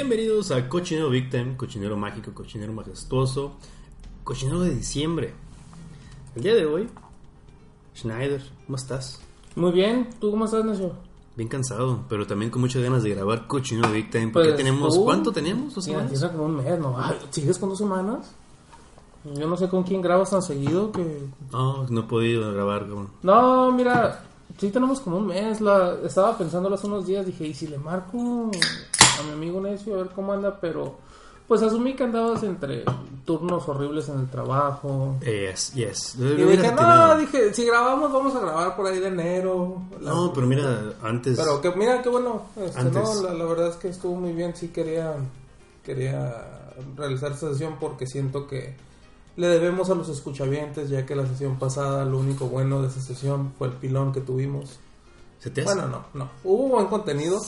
Bienvenidos a Cochinero Victim, Cochinero Mágico, Cochinero Majestuoso, Cochinero de Diciembre. El día de hoy, Schneider, ¿cómo estás? Muy bien, ¿tú cómo estás, Nacho? Bien cansado, pero también con muchas ganas de grabar Cochinero Victim. Porque Pues, tenemos, tú- ¿cuánto teníamos? ¿Dos semanas? empieza como un mes, ¿no? Ay, ¿Sigues con dos semanas? Yo no sé con quién grabas tan seguido que... No, no he podido grabar. con- No, mira, sí tenemos como un mes. La... Estaba pensándolo hace unos días, dije, ¿y si le marco a mi amigo Necio a ver cómo anda? Pero pues asumí que andabas entre turnos horribles en el trabajo. Yes, yes. Y dije, no, dije, si grabamos vamos a grabar por ahí de enero. La- No, pero mira, antes... Pero que mira, qué bueno. Este, Antes. no, la, la verdad es que estuvo muy bien. Sí quería, quería realizar esta sesión porque siento que le debemos a los escuchavientes, ya que la sesión pasada lo único bueno de esa sesión fue el pilón que tuvimos. ¿Se te hace? Bueno, no, no. Hubo buen contenido.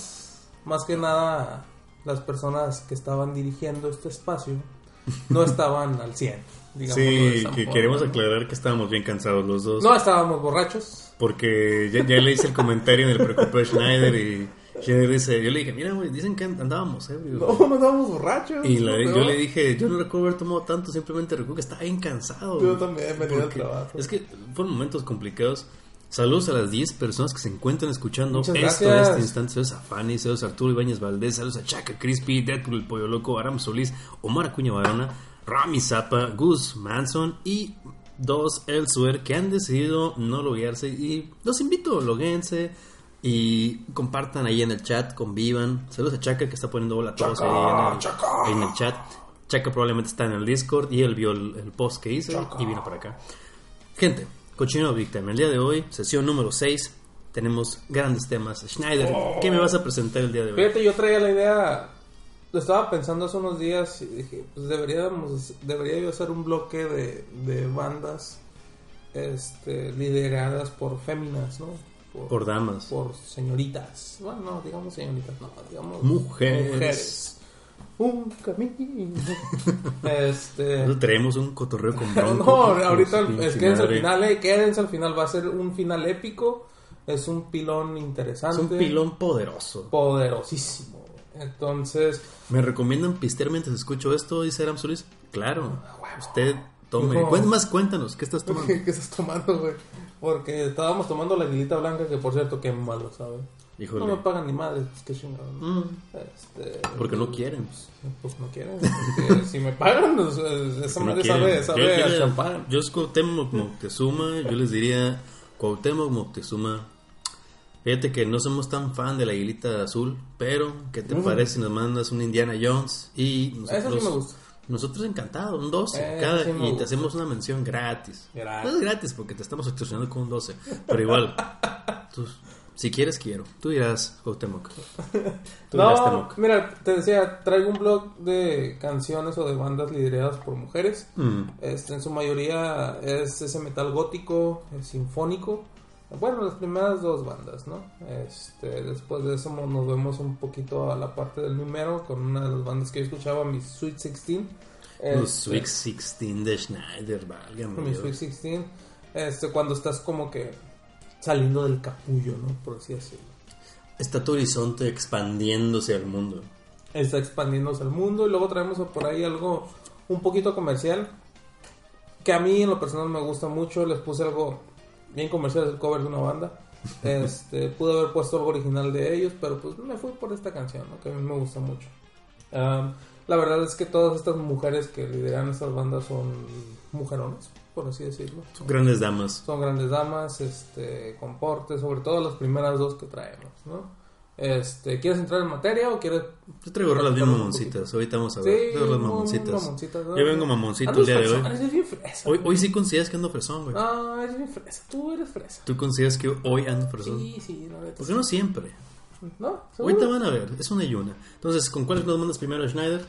Más que nada, las personas que estaban dirigiendo este espacio no estaban al 100. digámoslo de sí, que forma, queremos ¿no? aclarar que estábamos bien cansados los dos. No estábamos borrachos. Porque ya, ya le hice el comentario en el a Schneider y Dice, yo le dije, mira, güey, dicen que andábamos ebrios. No, no estábamos borrachos. Y la- yo le dije, yo no recuerdo haber tomado tanto, simplemente recuerdo que estaba bien cansado. Yo también venía Porque trabajo. Es que fueron momentos complicados. Saludos a las 10 personas que se encuentran escuchando Muchas esto en gracias. este instante. Saludos a Fanny, saludos a Arturo Ibáñez Valdés, saludos a Chaca Crispy, Deadpool el Pollo Loco, Aram Solís, Omar Acuña Barona, Rami Zapa, Gus Manson y dos Elsewhere que han decidido no loguearse. Y los invito, loguense y compartan ahí en el chat, convivan. Saludos a Chaca que está poniendo hola a todos ahí en el, ahí en el chat. Chaca probablemente está en el Discord y él vio el, el post que hice y vino para acá. Gente, Cochino Victim, el día de hoy, sesión número 6. Tenemos grandes temas. Schneider, ¿qué me vas a presentar el día de hoy? Fíjate, yo traía la idea, lo estaba pensando hace unos días y dije, pues deberíamos, debería yo hacer un bloque de, de bandas este, lideradas por féminas, ¿no? Por damas. por señoritas. Bueno, no, digamos señoritas, no, digamos Mujeres. mujeres. Un camino. este. Nosotros traemos un cotorreo con No, Bronco. no, Pues, ahorita es quédense al final, eh, quédense al final, va a ser un final épico, es un pilón Es interesante. un pilón poderoso. poderosísimo. Entonces, ¿Me recomiendan pistear mientras escucho esto? Dice Aram Solís. Claro. Usted tome. No. Más cuéntanos, ¿qué estás tomando? ¿qué, qué estás tomando, güey? Porque estábamos tomando la aguilita blanca, que por cierto, qué malo, ¿sabes? Híjole. No me pagan ni madre, pues qué chingado. ¿no? Mm, Este, porque no quieren. Pues no quieren. porque si me pagan, pues, esa No madre quieren. sabe, Yo- sabe a yo- champán. Yo es Cuauhtémoc Moctezuma, yo les diría Cuauhtémoc Moctezuma. Fíjate que no somos tan fan de la aguilita azul, pero ¿qué te Mm. parece si nos mandas un Indiana Jones? Y nosotros, Eso sí me gusta. Nosotros encantados, un 12 Eso cada, sí y te hacemos una mención gratis. Gratis. No es gratis porque te estamos extorsionando con un 12, pero igual, tú, si quieres quiero. Tú dirás Cuauhtémoc. Tú dirás No, Temoc. mira, te decía, traigo un blog de canciones o de bandas lideradas por mujeres. Mm. Este, en su mayoría es ese metal gótico, es sinfónico. Bueno, las primeras dos bandas, ¿no? Este, después de eso nos vemos un poquito a la parte del número con una de las bandas que yo escuchaba, mis Sweet 16. Los Este, Sweet 16 de Schneider, válgame mis. Sweet 16. Este, cuando estás como que saliendo del capullo, ¿no? Por así decirlo. Está tu horizonte expandiéndose al mundo. está expandiéndose al mundo y luego traemos por ahí algo un poquito comercial que a mí en lo personal me gusta mucho les puse algo bien comercial el cover de una banda este pude haber puesto algo original de ellos pero pues me fui por esta canción ¿no? que a mí me gusta mucho Um, la verdad es que todas estas mujeres que lideran estas bandas son mujerones por así decirlo Son grandes damas. son grandes damas, este, con porte, sobre todo las primeras dos que traemos, ¿no? Este, ¿quieres entrar en materia o quieres...? Yo traigo rolas bien mamoncitas. Ahorita vamos a ver. Sí, Traigo rolas mamoncitas. mamoncitas, ¿no? Yo vengo mamoncito el día de hoy. fresón, eres bien fresa. Hoy, hoy sí consideras que ando fresón, güey. Ah, eres bien fresa. Tú eres fresa. ¿Tú consideras que hoy ando fresón? Sí, sí, la neta. Porque no siempre. ¿No? ¿Seguro? Ahorita van a ver. Es una y una. Entonces, ¿con cuáles nos mandas primero, Schneider?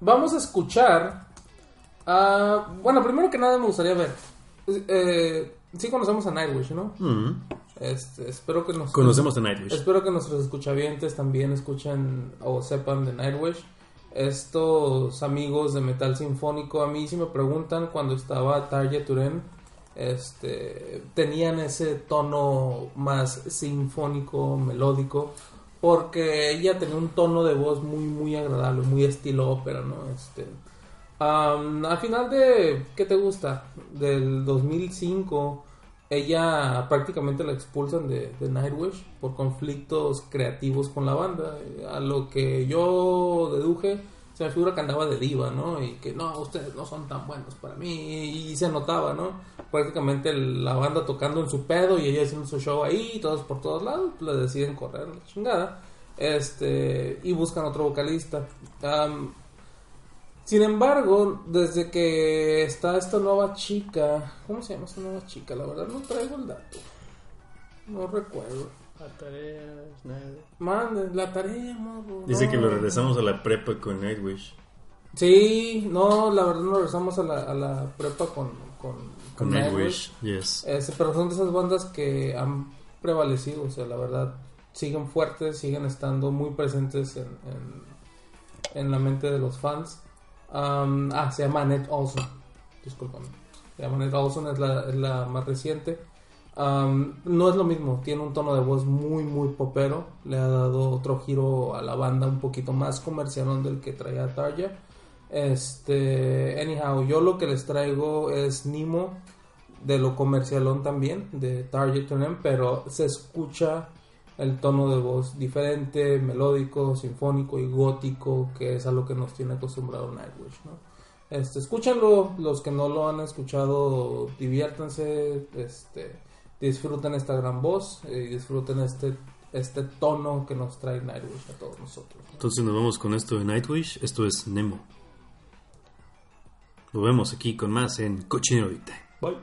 Vamos a escuchar... bueno, primero que nada me gustaría ver... Eh, sí conocemos a Nightwish, ¿no? Mm. Este, espero que nos... Conocemos a Nightwish. Espero que nuestros escuchavientes también escuchen o sepan de Nightwish. Estos amigos de metal sinfónico, a mí si me preguntan cuando estaba Target Turen, este, tenían ese tono más sinfónico, melódico, porque ella tenía un tono de voz muy, muy agradable, muy estilo ópera, ¿no? Este, am, al final de, ¿qué te gusta? Del 2005, ella prácticamente la expulsan de, Nightwish por conflictos creativos con la banda. A lo que yo deduje, se me figura que andaba de diva, ¿no? Y que no, ustedes no son tan buenos para mí. Y, se notaba, ¿no? Prácticamente la banda tocando en su pedo y ella haciendo su show ahí, todos por todos lados, le deciden correr la chingada. Este, y buscan otro vocalista. Sin embargo, desde que está esta nueva chica, ¿cómo se llama esta nueva chica? La verdad no traigo el dato. No recuerdo. La tarea es nada. Mande, la tarea, morro, Dice no. que lo regresamos a la prepa con Nightwish. Sí, no, la verdad no regresamos a la, a la prepa con, con, Con Nightwish, yes. Pero son de esas bandas que han prevalecido, o sea, la verdad, siguen fuertes, siguen estando muy presentes en, en, en la mente de los fans. Am, ah, se llama Annette Olson, discúlpame. Se llama Annette Olson, es la, es la más reciente. Am, no es lo mismo, tiene un tono de voz muy, muy popero. Le ha dado otro giro a la banda un poquito más comercialón del que traía Tarja. Este, anyhow, yo lo que les traigo es Nemo de lo comercialón también, de Target pero se escucha el tono de voz diferente, melódico, sinfónico y gótico, que es a lo que nos tiene acostumbrado Nightwish, ¿no? Este, escúchenlo, los que no lo han escuchado, diviértanse, este, disfruten esta gran voz y disfruten este, este tono que nos trae Nightwish a todos nosotros. ¿no? Entonces nos vamos con esto de Nightwish. Esto es Nemo. Nos vemos aquí con más en Cochinero. Bye.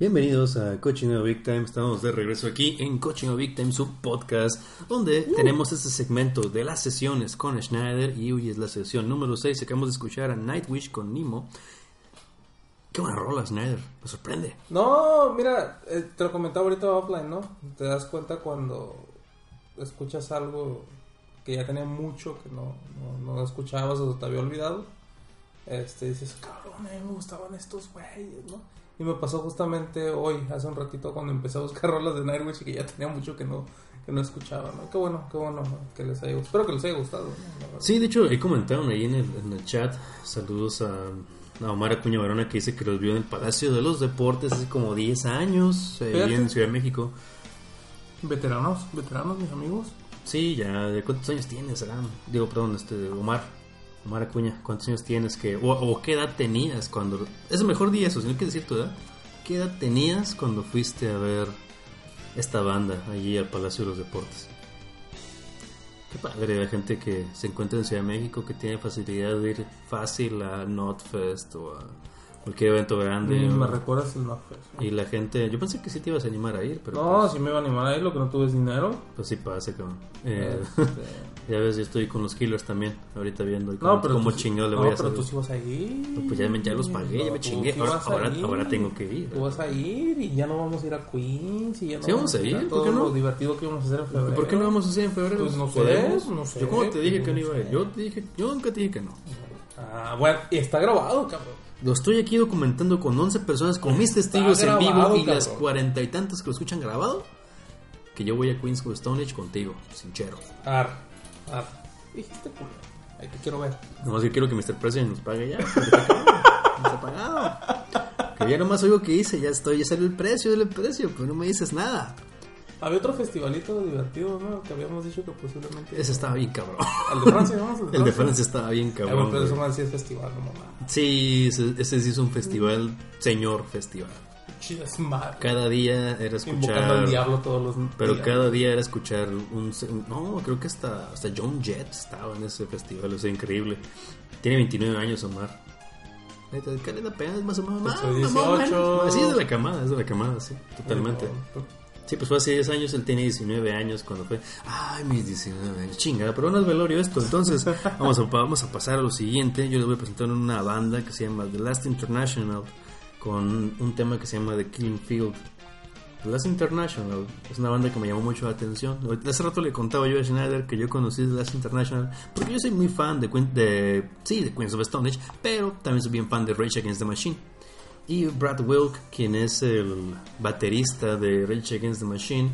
Bienvenidos a Coaching Big Time. Estamos de regreso aquí en Coaching Big Time, su podcast, donde tenemos este segmento de las sesiones con Schneider. Y hoy es la sesión número 6. Acabamos de escuchar a Nightwish con Nemo. Qué buena rola, Schneider. Me sorprende. No, mira, eh, te lo comentaba ahorita offline, ¿no? Te das cuenta cuando escuchas algo que ya tenía mucho que no, no, no escuchabas o te había olvidado. Este, dices, cabrón, me gustaban estos güeyes, ¿no? Y me pasó justamente hoy, hace un ratito, cuando empecé a buscar rolas de Nightwish y que ya tenía mucho que no, que no escuchaba, ¿no? Qué bueno, qué bueno ¿no? que les haya Espero que les haya gustado. Sí, de hecho, ahí comentaron ahí en el, en el chat. Saludos a, a Omar Acuña Barona que dice que los vio en el Palacio de los Deportes hace como 10 años, eh, en Ciudad de México. Veteranos, veteranos, mis amigos. Sí, ya, ¿de cuántos años tienes, Aram? Digo, perdón, este, Omar. Omar Acuña, ¿cuántos años tienes? que o, o qué edad tenías cuando... Es mejor día eso, si no que decir tu edad. ¿Qué edad tenías cuando fuiste a ver esta banda allí al Palacio de los Deportes? Qué padre, la gente que se encuentra en Ciudad de México, que tiene facilidad de ir fácil a Notfest o a cualquier evento grande. Mm, me recuerdas el Notfest. y la gente, yo pensé que sí te ibas a animar a ir, pero No, pues, si me iba a animar ahí, lo que no tuve es dinero. pues sí pasa, cabrón. Eh, Este, Ya ves, yo estoy con los Killers también, ahorita viendo No, cómo, pero cómo tú chingado le no, voy a pero hacer. tú sí vas a ir. Pues ya me- ya los pagué, ya me chingué. sí Ahora- ahora- ahora tengo que ir. Tú vas a ir y ya no vamos a ir a Queens y ya no Sí, vamos a ir, a ¿por qué no? lo divertido que íbamos a hacer en febrero. ¿Por qué no vamos a hacer en febrero? Pues no sé, ¿Podemos? no sé. Yo como te dije que no No iba a ir. Yo, te dije, yo nunca te dije que no. Ah, bueno, y está grabado, cabrón. Lo estoy aquí documentando con 11 personas, con mis testigos en vivo grabado, y las cabrón. cuarenta y tantas que lo escuchan grabado. Que yo voy a Queens con Stone Age contigo, sincero. Ar, ar. Dijiste culo. Ahí te quiero ver. Nomás yo quiero que Mr. President nos pague ya. porque está cabrón, no está pagado. Que ya nomás oigo que hice, ya estoy, ya salió el precio, el precio, pero no me dices nada. Había otro festivalito divertido, ¿no? Que habíamos dicho que posiblemente. Ese estaba bien cabrón. ¿El de Francia, vamos? El de Francia estaba bien Ah, cabrón. pero eso más sí es festival, no mamá. Sí, ese, ese sí es un festival, señor festival. Chidas madre. Cada día era Invocando al escuchar. diablo todos los Pero días. cada día era escuchar un. No, creo que hasta, hasta John Jett estaba en ese festival, o sea, increíble. Tiene 29 años, Omar. ¿Qué le da pena? Es más o menos. Más o menos. 18. Sí, es de la camada, es de la camada, sí, totalmente. Sí, pues fue hace 10 años, él tenía 19 años cuando fue. Ay, mis 19 años, chingada, pero no es velorio esto. Entonces, vamos a, vamos a pasar a lo siguiente. Yo les voy a presentar una banda que se llama The Last International con un tema que se llama The Killing Field. The Last International es una banda que me llamó mucho la atención. Hace rato le contaba yo a Schneider que yo conocí Last International porque yo soy muy fan de, Queen- de sí, de Queens of Stone Age, pero también soy bien fan de Rage Against the Machine. Y Brad Wilk, quien es el baterista de Rage Against the Machine,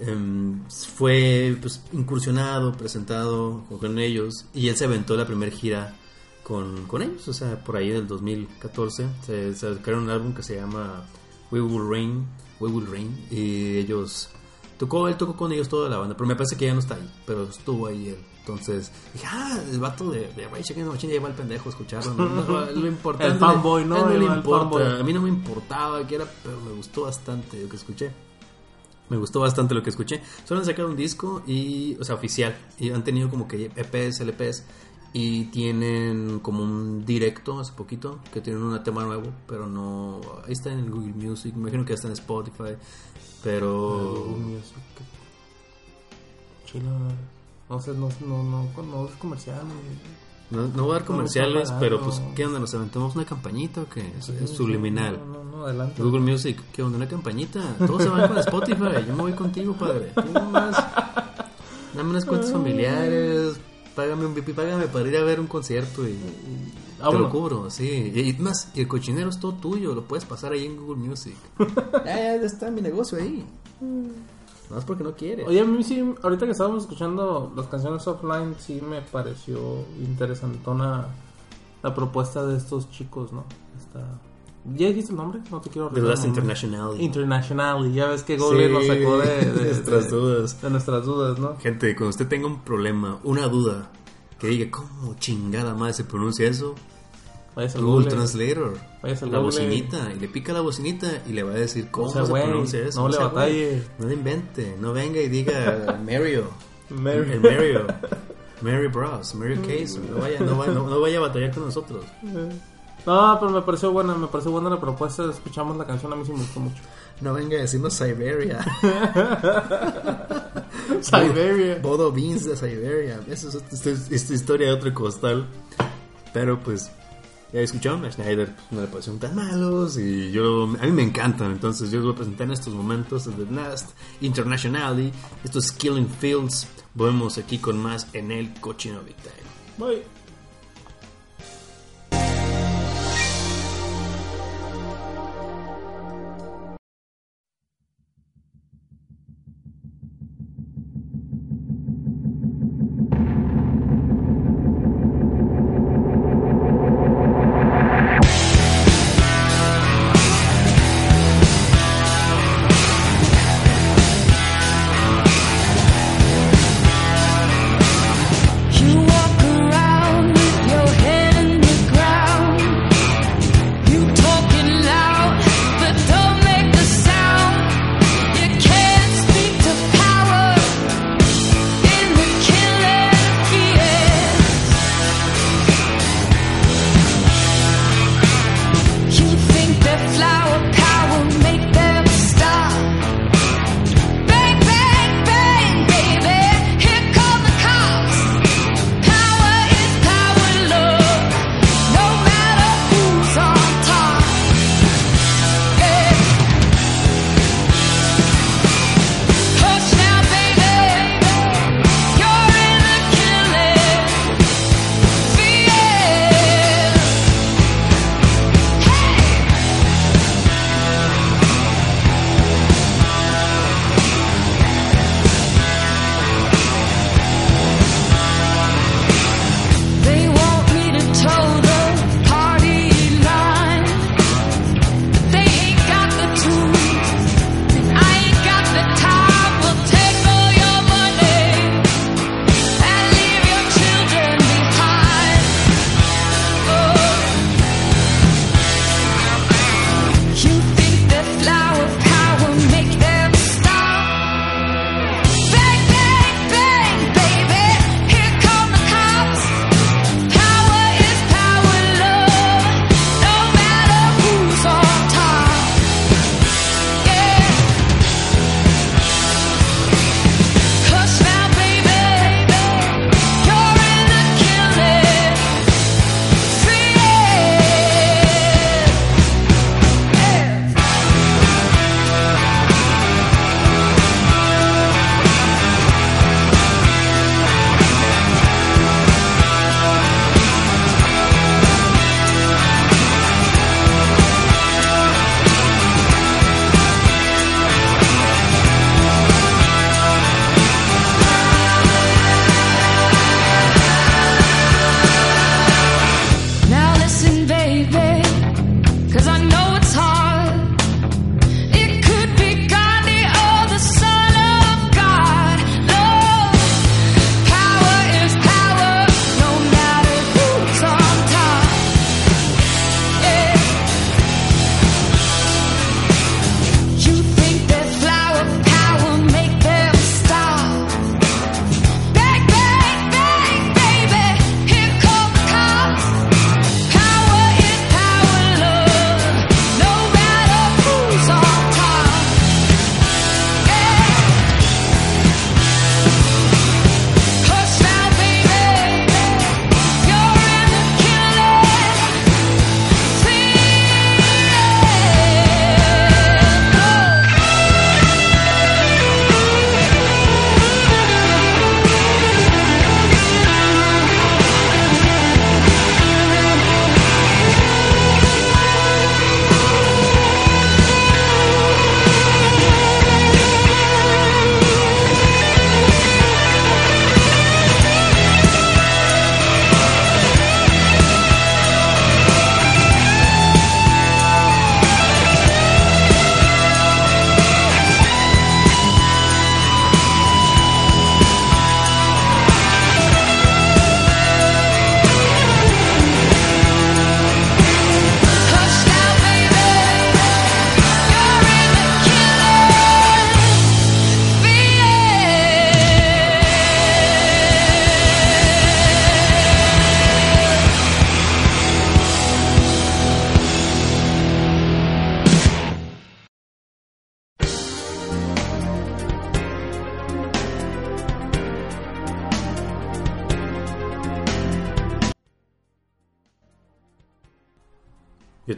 em, fue pues, incursionado, presentado con ellos y él se aventó la primera gira con, con ellos, o sea, por ahí del 2014 se, se sacaron un álbum que se llama We Will Rain, We Will Rain y ellos tocó, él tocó con ellos toda la banda, pero me parece que ya no está ahí, pero estuvo ahí él. Entonces dije, ah, el vato de, de Against the Machine ya lleva el pendejo a escucharlo. No, No, lo importante. El fanboy, ¿no? no le importa. A mí no me importaba que era, pero me gustó bastante lo que escuché. Me gustó bastante lo que escuché. Solo han sacado un disco y, o sea, oficial. Y han tenido como que EPs, LPs. Y tienen como un directo hace poquito que tienen un tema nuevo, pero no. Ahí está en Google Music. Me imagino que está en Spotify. Pero. Chilo. No sé, no, no, no, no es comercial. No, no voy a dar comerciales, pero pues, ¿qué onda? ¿Nos aventamos una campañita o qué? Es, subliminal. No, no, no, adelante. Google Music, ¿qué onda? Una campañita. Todos se van con Spotify. Yo me voy contigo, padre. Dame unas cuentas familiares. Págame un VIP, págame para ir a ver un concierto y. te lo cubro, sí. Y, y más, y el cochinero es todo tuyo. Lo puedes pasar ahí en Google Music. ya, ya está mi negocio ahí. Es porque no quieres. Oye, a mí sí, ahorita que estábamos escuchando las canciones offline, sí me pareció interesantona la propuesta de estos chicos, ¿no? Está... ¿Ya dijiste el nombre? No te quiero The Last. International. International, y ya ves que Google nos sacó de, de- nuestras de- dudas. de nuestras dudas, ¿no? Gente, cuando usted tenga un problema, una duda, que diga, ¿cómo chingada madre se pronuncia eso? Vayas al Google Google. Translator. Vayas al la Google. bocinita. Y le pica la bocinita y le va a decir cómo sea se güey, pronuncia eso. no le sea batalle. güey. No le invente. No venga y diga Mario. Mary. El Mario. Mary Bros. Mario Case. No vaya, no, vaya, no, no vaya a batallar con nosotros. No, pero me pareció buena, me pareció buena la propuesta. Escuchamos la canción, a mí sí me gustó mucho. No venga a decirnos Siberia. Siberia. Bodo Beans de Siberia. Eso es esta, esta historia de otro costal. Pero pues, ya escucharon, a Schneider no le parecieron tan malos. Y yo, a mí me encantan. Entonces, yo les voy a presentar en estos momentos The Last Internationally. Esto es Killing Fields. Volvemos aquí con más en el Cochino Big Time. Bye.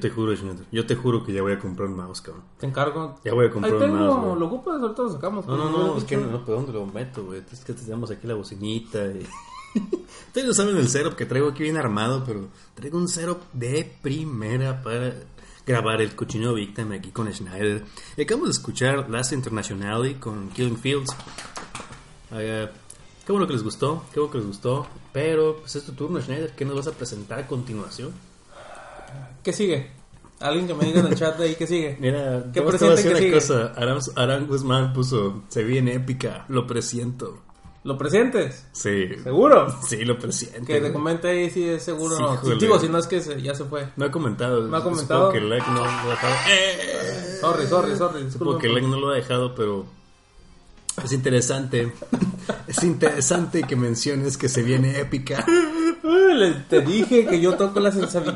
Te juro, Schneider, yo te juro que ya voy a comprar un mouse, cabrón. Te encargo. Ya voy a Ahí comprar un tengo, mouse, güey. lo ocupas, ahorita lo sacamos. No, no, Como no, hubieras es que dicho. no, pero ¿dónde lo meto, güey? Es que tenemos aquí la bocinita y... Ustedes no saben el setup que traigo aquí bien armado, pero traigo un setup de primera para grabar el cochino Victim aquí con Schneider. Y acabamos de escuchar Last Internationale con Killing Fields. Eh, qué bueno que les gustó, qué bueno que les gustó. Pero, pues es tu turno, Schneider. ¿Qué nos vas a presentar a continuación? ¿Qué sigue? Alguien que me diga en el chat de ahí qué sigue. Mira, ¿Qué presiente una que sigue? cosa. Aram, Aram Guzmán puso, se viene épica, lo presiento. ¿Lo presentes? Sí. ¿Seguro? Sí, lo presiento. Que te comente ahí si es seguro Sí, o no. Digo, si no es que se- ya se fue. No ha comentado. No ha Supongo comentado. que Leg no lo ha dejado. ¡Eh! Sorry, sorry, sorry. Supongo que Leg no lo ha dejado, pero es interesante. es interesante que menciones que se viene épica. Te dije que yo toco la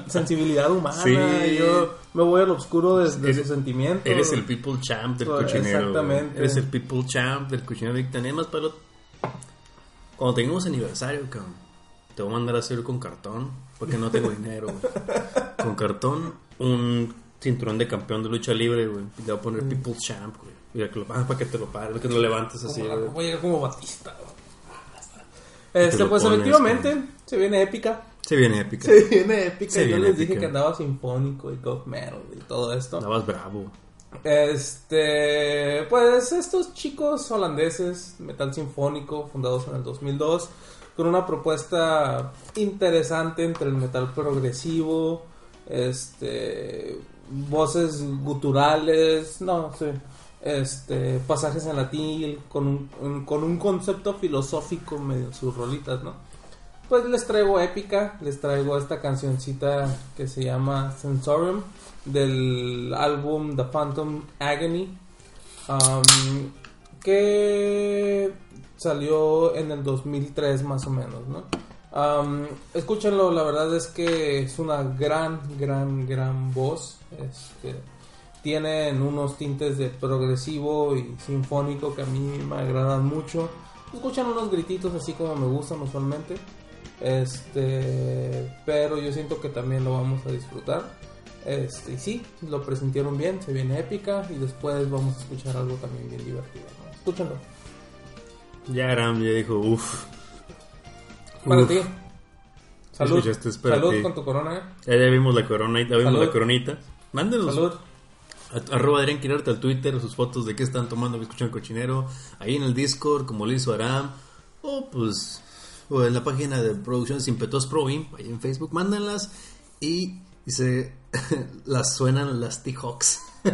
sensibilidad humana. Sí. Yo me voy al oscuro de, de Eres- sus sentimientos. Eres el people champ del Pues, cochinero. exactamente. Eres el people champ del cochinero. Y tenemos para Cuando tengamos aniversario, cabrón, te voy a mandar a hacer con cartón. Porque no tengo dinero, güey. Con cartón, un cinturón de campeón de lucha libre, güey. Le voy a poner people champ, güey. Mira, que lo, ah, para que te lo pares, que lo levantes así, Como, güey. voy a llegar como Batista. Este, pues efectivamente, se viene épica. Se viene épica. Se viene épica. Se Yo les dije que andaba sinfónico y goth metal y todo esto. Estabas bravo. Este, pues estos chicos holandeses, metal sinfónico, fundados en el 2002, con una propuesta interesante entre el metal progresivo, este, voces guturales, no sé, este, pasajes en latín, con un, con un concepto filosófico medio sus rolitas, ¿no? Pues les traigo épica, les traigo esta cancioncita que se llama Sensorium del álbum The Phantom Agony um, que salió en el 2003 más o menos, ¿no? Um, escúchenlo, la verdad es que es una gran, gran, gran voz. Este, tienen unos tintes de progresivo y sinfónico que a mí me agradan mucho. Escuchan unos grititos así como me gustan usualmente. Este, pero yo siento que también lo vamos a disfrutar. Este, y sí, lo presentieron bien, se viene épica y después vamos a escuchar algo también bien divertido. ¿no? Escúchenlo. Ya Aram ya dijo, uff. Para Uf. ti. Salud. Salud ti. con tu corona. ¿eh? Ya, ya vimos la coronita, ya vimos Salud. la coronita. Mándenos Salud. A- arroba Adrián Quirarte al Twitter sus fotos de qué están tomando que escuchan cochinero. Ahí en el Discord, como lo hizo Aram. O pues, o en la página de Producciones Impetuos Pro ahí en Facebook, mándenlas. Y dice, las suenan las T-Hawks.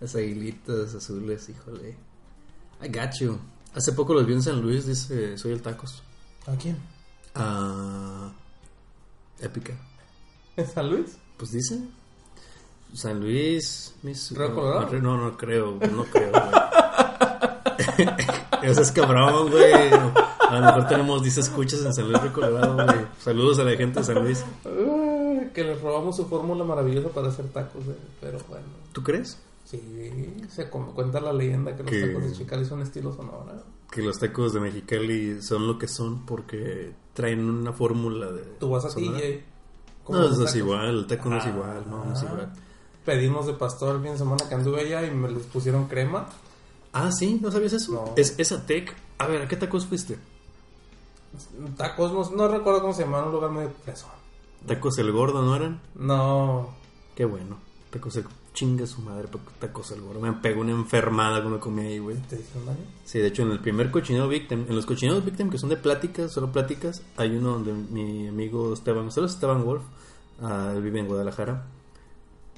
las aguilitas azules, híjole. I got you. Hace poco los vi en San Luis, dice, soy el tacos. ¿A quién? Ah, épica. ¿En San Luis? Pues dice. San Luis. Mis, ¿Río Colorado? No, no, creo, no creo, güey. Eso es cabrón, güey. A lo mejor tenemos 10 escuchas en San Luis de Colorado, güey. Saludos a la gente de San Luis. Que les robamos su fórmula maravillosa para hacer tacos, eh, pero bueno. ¿Tú crees? Sí, se cuenta la leyenda que los Que- tacos de Chicali son estilo sonora. Que los tacos de Mexicali son lo que son porque traen una fórmula de. Tú vas a sonora. TJ. No, los eso es igual, el taco no es Ah. igual, no, no es igual. Pedimos de pastor el fin de semana que anduve allá y me les pusieron crema. Ah, sí, ¿no sabías eso? No. Es esa tech. A ver, ¿a qué tacos fuiste? Tacos, no, no recuerdo cómo se llamaba, un lugar muy preso. Tacos el gordo, ¿no eran? No, Qué bueno. Tacos el... Chinga su madre, tacos el gordo. Me pegó una enfermada cuando comí ahí, güey. ¿te daño? Sí, de hecho, en el primer cochinero Victim, en los cochineros Victim que son de pláticas, solo pláticas, hay uno donde mi amigo Esteban, solo Esteban Wolf, él vive en Guadalajara,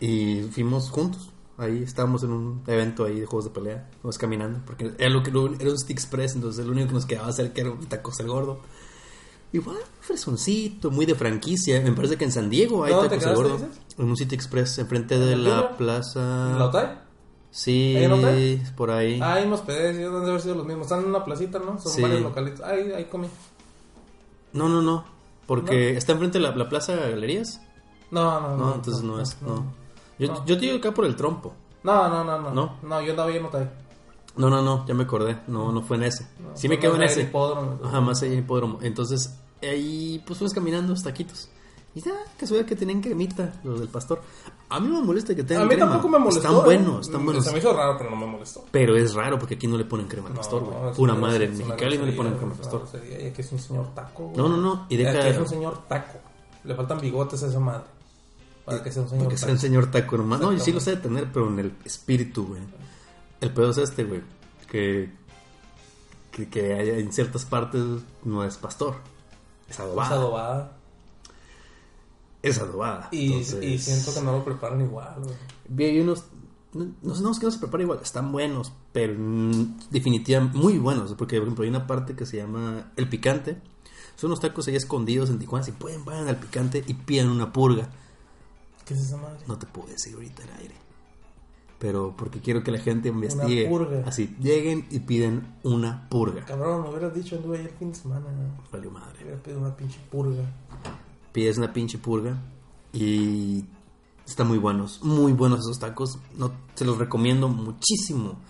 y fuimos juntos. Ahí estábamos en un evento ahí de juegos de pelea, fuimos caminando, porque era, lo que, era un Stick Express, entonces lo único que nos quedaba cerca era un tacos el gordo. Y bueno, fresoncito, muy de franquicia. Me parece que en San Diego hay ¿Dónde te tacos el gordo. dices? En un City Express, enfrente de ¿En la plaza. ¿La OTAI? Sí, por ahí. Ah, ahí me hospedé, sí, deben de haber sido los mismos. Están en una placita, ¿no? Son Sí. varios localitos. Ahí, ahí comí. No, no, no. Porque está enfrente de la, la plaza galerías. No, no, no. No, entonces no, es. No. Yo, No. yo te digo acá por el trompo. No, no, no, no. ¿No? No, yo andaba ahí en OTAI. No, no, no, ya me acordé. No, no fue en ese. No, sí me quedo en ese. hipódromo. Ajá, más allá hipódromo. Entonces, ahí pues fuimos caminando hasta taquitos. Y ya, casualidad que tenían cremita los del pastor. A mí me molesta que tengan A mí crema. tampoco me molestó. Están ¿eh? buenos, están buenos. Se me hizo raro, pero no me molestó. Pero es raro porque aquí no le ponen crema al pastor, güey. No, es Pura madre, en Mexicali no le ponen crema al pastor. grosería, Y aquí es un señor taco. güey. No, no, no. Y Aquí deja es un señor taco. Le faltan bigotes a esa madre. Para que sea un señor que sea taco. un señor taco, hermano. No, y sí lo sé tener, pero en el espíritu, güey. El pedo es este, güey. Que, que, que haya en ciertas partes no es pastor. Es Es adobada. adobada. Es adobada. Y, Entonces, y siento que no lo preparan igual, güey. Vi unos. No, no, no es que no se prepara igual, están buenos, pero definitivamente muy buenos. Porque, por ejemplo, hay una parte que se llama El Picante. Son unos tacos ahí escondidos en Tijuana. Si pueden, vayan al Picante y pidan una purga. ¿Qué es esa madre? No te puedo decir ahorita en aire. Pero porque quiero que la gente investigue. purga. Así, lleguen y piden una purga. Cabrón, me hubieras dicho, anduve ahí el fin de semana. ¿no? Valió madre. Hubiera pedido una pinche purga. Pides una pinche purga y están muy buenos. Muy buenos esos tacos. No, se los recomiendo muchísimo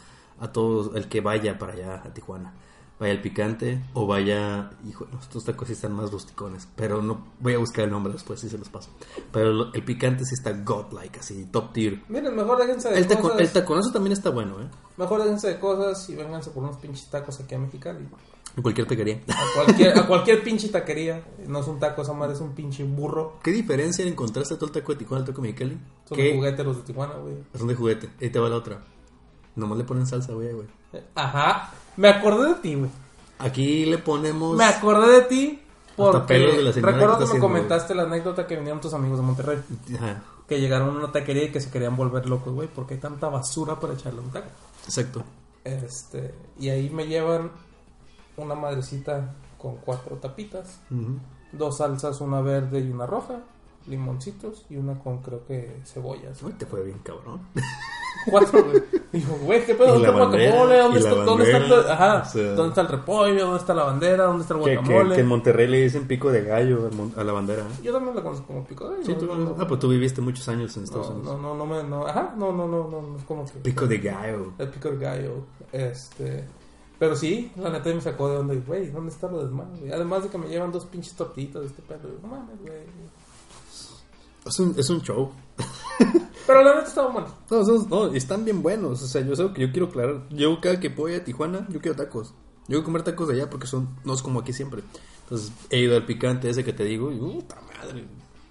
a todos el que vaya para allá a Tijuana. Vaya al picante o vaya. Hijo, estos tacos sí están más rusticones. Pero no voy a buscar el nombre después, sí se los paso. Pero el picante sí está godlike, así, top tier. Miren, mejor déjense de El, taco, cosas. el taconazo también está bueno, ¿eh? Mejor déjense de cosas y vénganse por unos pinches tacos aquí a Mexicali. En cualquier taquería. A cualquier, a cualquier pinche taquería. No es un taco, esa madre es un pinche burro. ¿Qué diferencia encontraste todo el taco de Tijuana al taco de Mexicali? Son ¿Qué? de juguete los de Tijuana, güey. Son de juguete. Ahí te va la otra. Nomás le ponen salsa, güey, güey. Ajá. Me acordé de ti, güey. Aquí le ponemos... Me acordé de ti porque de la recuerdo que me comentaste la anécdota que vinieron tus amigos de Monterrey. Ajá, Que llegaron a una taquería y que se querían volver locos, güey. Porque hay tanta basura para echarle un taco. exacto. Este, y ahí me llevan una madrecita con cuatro tapitas, dos salsas, una verde y una roja, limoncitos y una con creo que cebollas. Uy, te fue bien, cabrón. Cuatro, güey. Dijo, güey, ¿qué pedo? ¿Dónde está el guacamole? ¿Dónde está, ¿dónde está el, bandera, ajá, o sea- ¿dónde está el repollo? ¿Dónde está la bandera? ¿Dónde está el Que, que- guacamole? que en Monterrey le dicen pico de gallo a la bandera. ¿eh? Yo también la conozco como pico de gallo. Sí, tú, no, no, ah, pues tú viviste muchos años en Estados no, Unidos. no, no, no, me, no, ajá, no, no, no, no, como que... Pico de gallo. El pico de gallo, este... Pero sí, la neta me sacó de donde, güey, ¿dónde está lo güey? Además de que me llevan dos pinches tortitas de este pedo, no mames, güey. Es un, es un show. Pero la neta estaba bueno. No, son- no, están bien buenos. O sea, yo sé lo que yo quiero aclarar. Yo cada que voy a Tijuana, yo quiero tacos. Yo quiero comer tacos de allá porque son, no es como aquí siempre. Entonces, he ido al picante ese que te digo y, puta madre.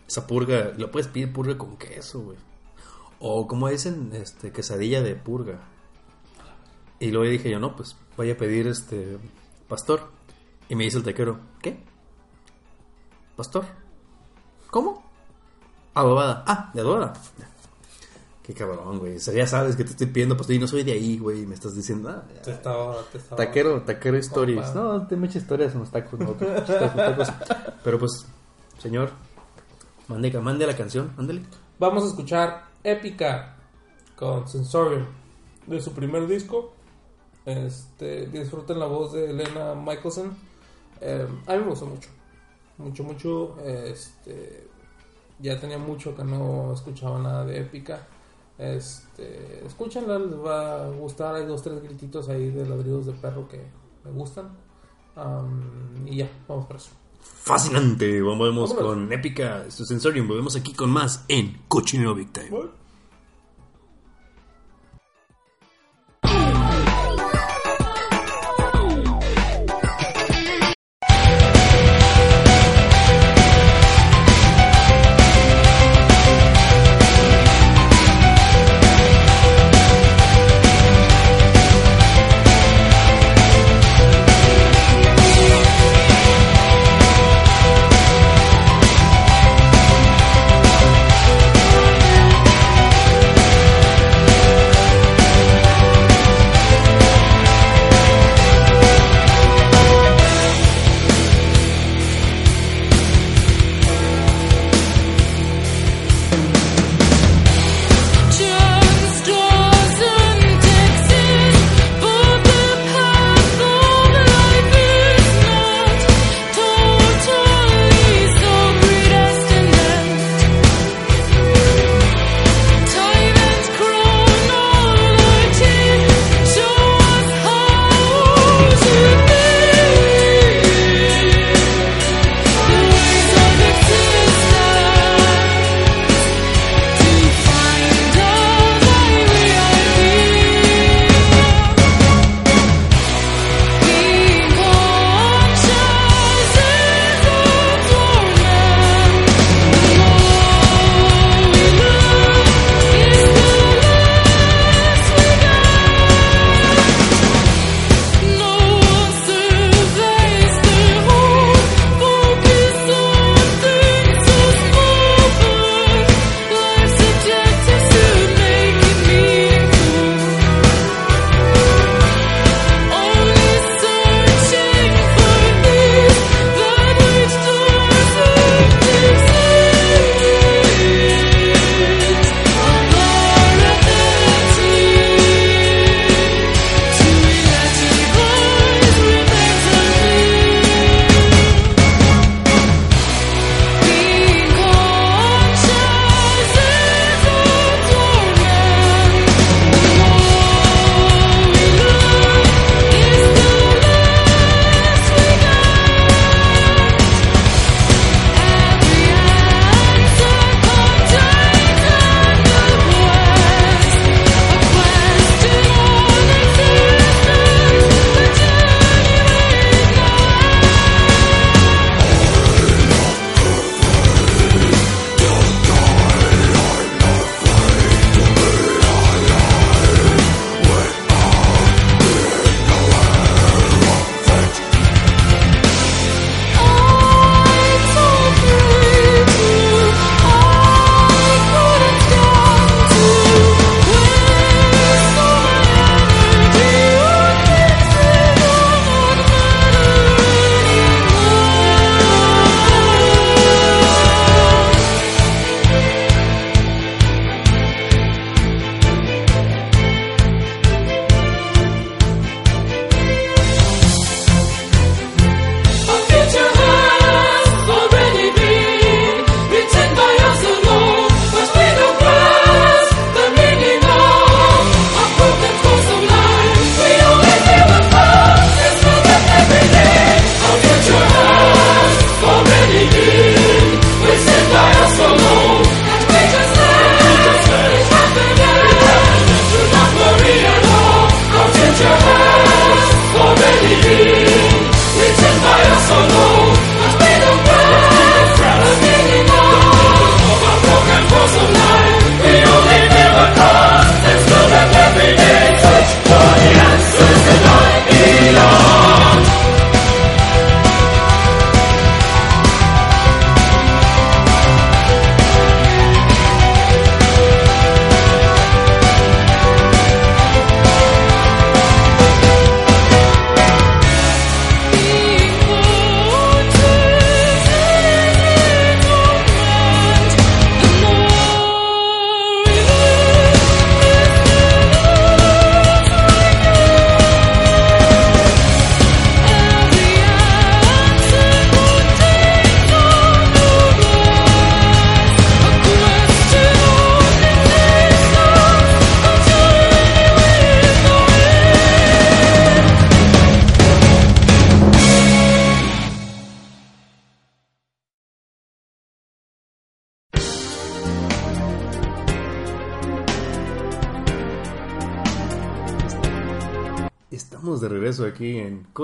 Esa purga, lo puedes pedir purga con queso, güey. O como dicen, este, quesadilla de purga. Y luego dije yo, no, pues voy a pedir este pastor. Y me dice el taquero, ¿qué? ¿Pastor? ¿Cómo? Adobada. Ah, de adobada. Qué cabrón, güey. O sea, ya sabes que te estoy pidiendo pastor y no soy de ahí, güey. Y me estás diciendo, ah, ya. Te estaba, te estaba... Taquero, taquero stories. No, te me historias en los tacos, no, tacos. Pero pues, señor, mande, mande la canción, ándale. Vamos a escuchar Épica con Sensorium de su primer disco. Este, disfruten la voz de Elena Michelson. Eh, a mí me gustó mucho. Mucho, mucho. Este, ya tenía mucho que no escuchaba nada de Épica. Este, escúchenla, les va a gustar. Hay dos, tres grititos ahí de ladridos de perro que me gustan. Am, y ya, vamos por eso. Fascinante, vamos con épica, es Sensorium. Volvemos aquí con más en Cochinero Big Time.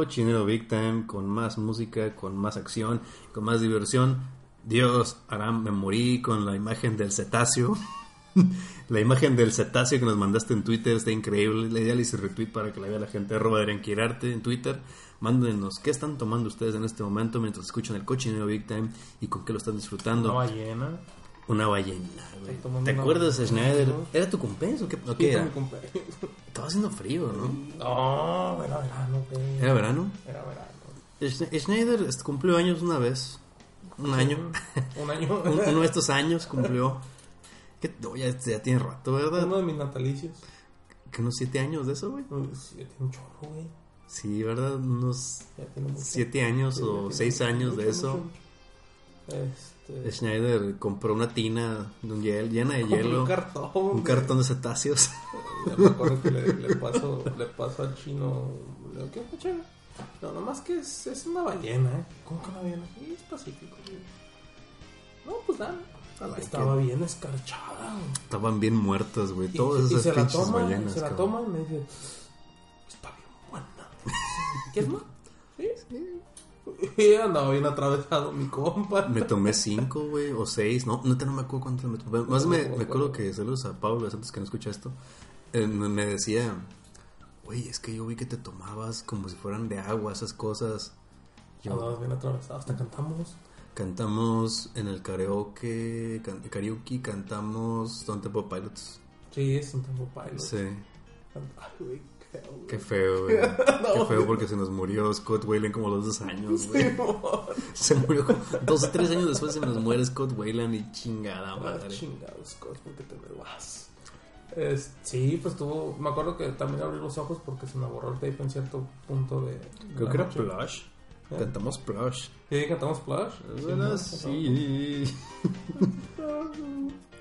Cochinero Big Time con más música, con más acción, con más diversión. Dios, Aram, me morí con la imagen del cetáceo. la imagen del cetáceo que nos mandaste en Twitter está increíble. La idea le hice retweet para que la vea la gente. Arroba Adrián Quirarte en Twitter. Mándenos qué están tomando ustedes en este momento mientras escuchan el Cochinero Big Time y con qué lo están disfrutando. Ballena. Una ballena, güey. ¿Te una acuerdas, ballena. Schneider? ¿Era tu cumpleaños o qué, o qué era? Estaba haciendo frío, ¿no? No, era verano, güey. ¿Era verano? Era verano. Schne- Schneider este, cumplió años una vez. Un año. Un año. Un- Uno de estos años cumplió. Que no, ya, ya tiene rato, ¿verdad? Uno de mis natalicios. Que unos siete años de eso, güey. Tiene un chorro, güey. Sí, ¿verdad? Unos mucho. siete años Sí, o seis mucho, años de mucho, eso. mucho. Este. Schneider compró una tina de un hiel- llena de hielo. Un cartón. Un cartón de cetáceos. Ya me acuerdo que le, le paso, le paso al chino. ¿qué chévere? No, nomás que es, es una ballena, ¿eh? ¿Cómo que una ballena? Sí, es pacífico. No, pues dale. like Estaba bien escarchada. güey. Estaban bien muertas, güey. Y, Todas y esas se la toma, ballenas. se la cabrón. toma y me dice, está bien buena. ¿Quieres más? Sí, sí. Y andaba bien atravesado mi compa. Me tomé cinco, güey, o seis. No, no, no me acuerdo cuántos me tomé. Más me, me acuerdo que saludos a Pablo, antes que no escucha esto. eh, me decía, güey, es que yo vi que te tomabas como si fueran de agua esas cosas. Yo, Andaba bien atravesado. Hasta cantamos. cantamos en el karaoke, can- karaoke, cantamos Stone Temple Pilots. Sí, es un tiempo pilot. Sí, Ay, güey, feo, güey. qué feo, güey. Qué feo porque se nos murió Scott Wayland como los dos años, güey. Se murió como dos o tres años después se nos muere Scott Wayland y chingada Ah, madre. chingados, cosas, ¿por qué te me vas? Es- sí, pues tuvo. Me acuerdo que también abrí los ojos porque se me borró el tape en cierto punto de. de Creo que era. Plush. ¿Eh? Cantamos Plush. Sí, cantamos. Bueno, Sí, sí. And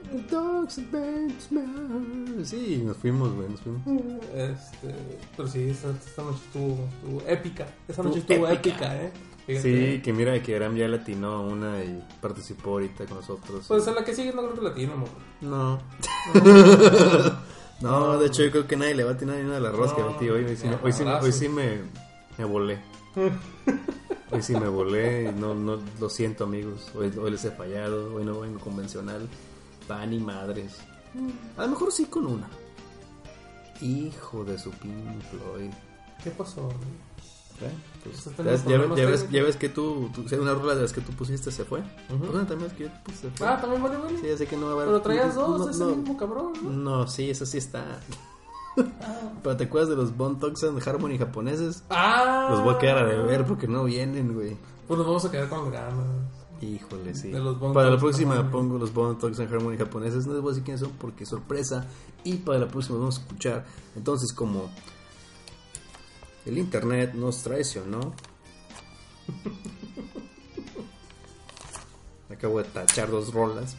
babes smell. Sí, nos fuimos, güey, nos fuimos. Este, pero sí, esta, esta noche estuvo, estuvo épica. Esta noche Estuvo épica. épica, ¿eh? Fíjate. Sí, que mira que Aram ya latinó una y participó ahorita con nosotros. Pues a la que sigue no creo que la tiene, amor. No. no, de hecho yo creo que nadie le va a atinar ni una de las rosas que No, metí hoy. Hoy sí, hoy sí, hoy sí me, me volé. Hoy sí me volé no, no lo siento amigos. Hoy, hoy les he fallado, hoy no vengo convencional. Pan y madres. A lo mejor sí con una. Hijo de su Pink Floyd. ¿Qué pasó? ¿Eh? Pues, Pues ya, tenemos ya ves- ya que tú, tú una rola de las que tú pusiste se fue. Una también es que yo puse se fue. Ah, también vale, vale. Sí, ya sé que no va a haber. Pero traías dos no, ese no, mismo cabrón, ¿no? no, sí, eso sí está. Pero te acuerdas de los Bone Thugs-and Harmony japoneses? Ah. Los voy a quedar a deber porque no vienen, güey. Pues nos vamos a quedar con ganas. Híjole, sí. Para la próxima Harmony. pongo los Bone Thugs-and Harmony japoneses. No les voy a decir quiénes son porque es sorpresa. Y para la próxima vamos a escuchar. Entonces, como el internet nos traicionó. Acabo de tachar dos rolas.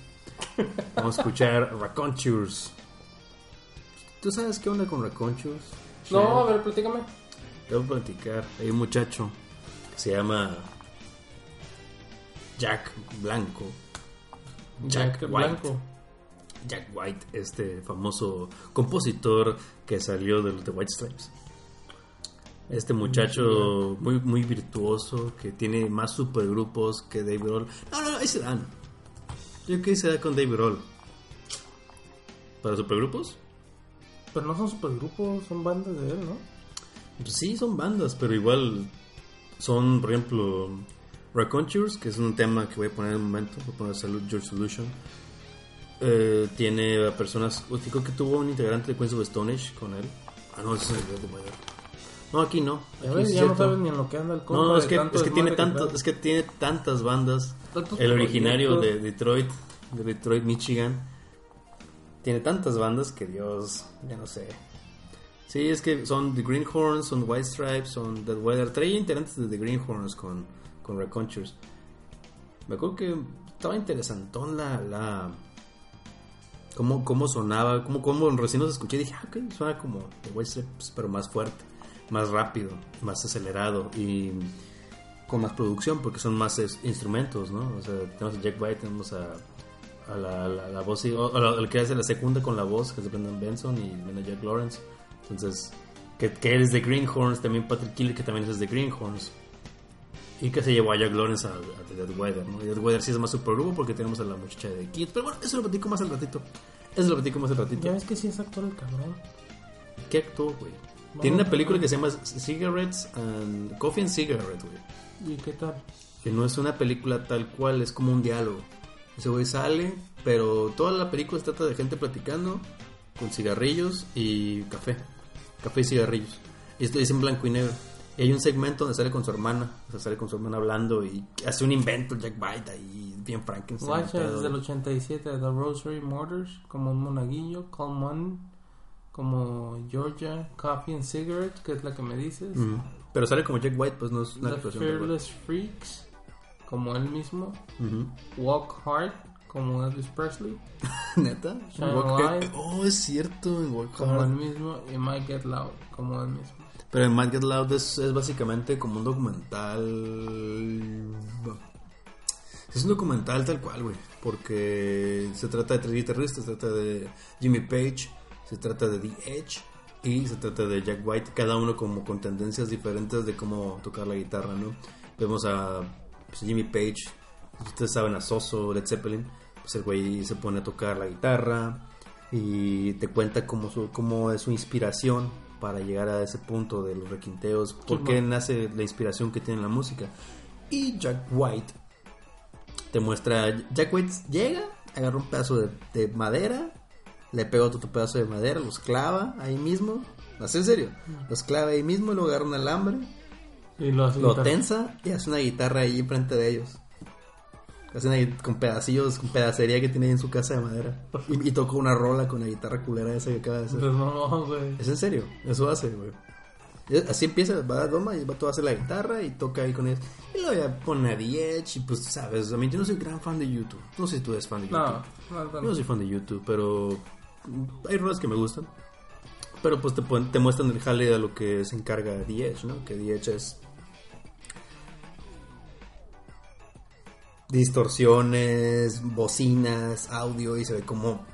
Vamos a escuchar Racontures. ¿Tú sabes qué onda con Racontures? No, a ver, platícame. Te voy a platicar. Hay un muchacho que se llama Jack Blanco. Jack, White. Blanco. Jack White, este famoso compositor que salió de los The White Stripes. Este muchacho muy, muy virtuoso que tiene más supergrupos que Dave Grohl. No, no, no, ahí se dan. Yo creo que se da con Dave Grohl. ¿Para supergrupos? Pero no son supergrupos, son bandas de él, ¿no? Pues sí, son bandas, pero igual son, por ejemplo, Racontures, que es un tema que voy a poner en un momento, voy a poner Salud George Solution. Eh, tiene personas, pues, creo que tuvo un integrante de Queens of Stone Age con él. Ah, no, ese es el Weather. No, aquí no. Aquí es ya no sabes ni en lo que anda el compa. No, es que, tanto es que tiene trae. es que tiene tantas bandas. El originario de. Detroit, de Detroit, Michigan, tiene tantas bandas que Dios, ya no sé. Sí, es que son The Greenhorns, son White Stripes, son Dead Weather. Traía integrantes de The Greenhorns con, con Racontures. Me acuerdo que estaba interesantón la. la cómo, cómo sonaba, cómo, cómo recién los escuché. Dije, ah, ok, suena como The White Stripes, pero más fuerte, más rápido, más acelerado y con más producción porque son más instrumentos, ¿no? O sea, tenemos a Jack White, tenemos a, la, voz, y- el que hace la segunda con la voz, que es de Brendan Benson y viene Jack Lawrence. Entonces, que, que es de Greenhorns, también Patrick Killer, que también es de Greenhorns. Y que se llevó a Jack Lawrence a, a The Dead Weather, ¿no? Dead Weather sí es más supergrupo porque tenemos a la muchacha de Kids. Pero bueno, eso lo platico más al ratito. Eso lo platico más al ratito. Ya ves que sí es actor el cabrón. ¿Qué actuó, güey? No, Tiene una película que se llama Cigarettes and Coffee and Cigarette, güey. ¿Y qué tal? Que no es una película tal cual, es como un diálogo. Ese güey sale, pero toda la película se trata de gente platicando con cigarrillos y café. Café y cigarrillos. Y esto es en blanco y negro. Y hay un segmento donde sale con su hermana. O sea, sale con su hermana hablando y hace un invento, Jack White ahí, bien Frankenstein. Guacha, pedo. desde el 87, The Rosary Murders, como un monaguillo, Call Mon, como Georgia, Coffee and Cigarette, que es la que me dices. Mm. Pero sale como Jack White, pues no es una The actuación. Fearless Freaks, como él mismo. White. Ujú. Walk Hard, como Elvis Presley, ¿Neta? Walk- Light. Oh, es cierto, Walk como Hard. él mismo. Y Might Get Loud, como él mismo. Pero en Mad Get Loud es, es básicamente como un documental. Es un documental tal cual, güey. Porque se trata de tres guitarristas: se trata de Jimmy Page, se trata de The Edge y se trata de Jack White. Cada uno como con tendencias diferentes de cómo tocar la guitarra, ¿no? Vemos a pues, Jimmy Page, ustedes saben, a Soso, Led Zeppelin. Pues el güey se pone a tocar la guitarra y te cuenta cómo, su, cómo es su inspiración para llegar a ese punto de los requinteos, por qué nace la inspiración que tiene la música. Y Jack White te muestra, Jack White llega, agarra un pedazo de, de madera, le pega otro pedazo de madera, los clava ahí mismo, así en serio, los clava ahí mismo, luego agarra un alambre, Y lo lo tensa y hace una guitarra ahí enfrente de ellos. Hace una gui- con pedacillos, con pedacería que tiene ahí en su casa de madera. Y, y toca una rola con la guitarra culera esa que acaba de hacer. Pues no, no, güey. Es en serio, eso hace, güey. Así empieza, va a Doma y va todo a hacer la guitarra y toca ahí con ellos. Y luego ya pone a Edge y pues, sabes, a mí yo no soy gran fan de YouTube. No sé si tú eres fan de YouTube. No, no, no. Yo no soy fan de YouTube, pero hay rolas que me gustan. Pero pues te, te muestran el jale de lo que se encarga Edge, ¿no? Que Edge es distorsiones, bocinas, audio y se ve cómo,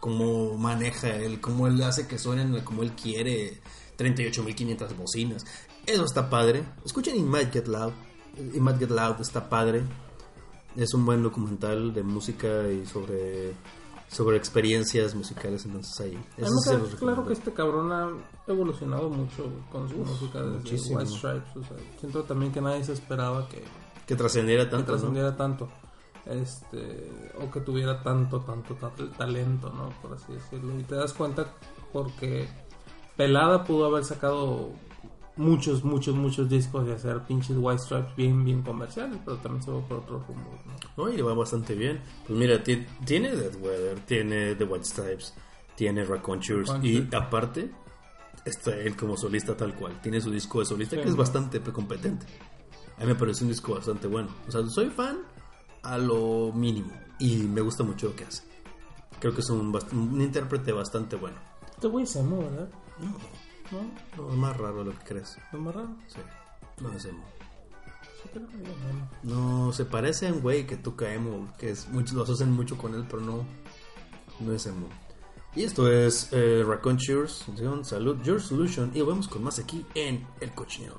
cómo maneja él, cómo él hace que suenen como él quiere 38.500 bocinas. Eso está padre. Escuchen In Might Get Loud. In Might Get Loud está padre. Es un buen documental de música y sobre sobre experiencias musicales entonces ahí. Eso claro que este cabrón ha evolucionado mucho con su música desde muchísimo. White Stripes. O sea, siento también que nadie se esperaba que, que trascendiera que tanto, ¿no? trascendiera tanto. Este, o que tuviera tanto, tanto, tanto talento, ¿no? Por así decirlo. Y te das cuenta porque Pelada pudo haber sacado muchos, muchos, muchos discos y hacer pinches White Stripes bien, bien comerciales, pero también se va por otro rumbo, ¿no? No, y le va bastante bien. Pues mira, ti- tiene Dead Weather, tiene The White Stripes, tiene Raconchures Raccoon y aparte está él como solista tal cual. Tiene su disco de solista Sí, que es bastante competente. A mí me parece un disco bastante bueno. O sea, soy fan a lo mínimo y me gusta mucho lo que hace. Creo que es un, bast- un intérprete bastante bueno. Este güey es emo, ¿verdad? No, ¿No? no, es más raro lo que crees. ¿No es más raro? Sí, no es emo. No, se parece a un güey que toca emo, que es muchos lo asocian mucho con él, pero no, no es emo. Y esto es eh, Raccoon Cheers, Salud, Your Solution, y volvemos con más aquí en El Cochinero.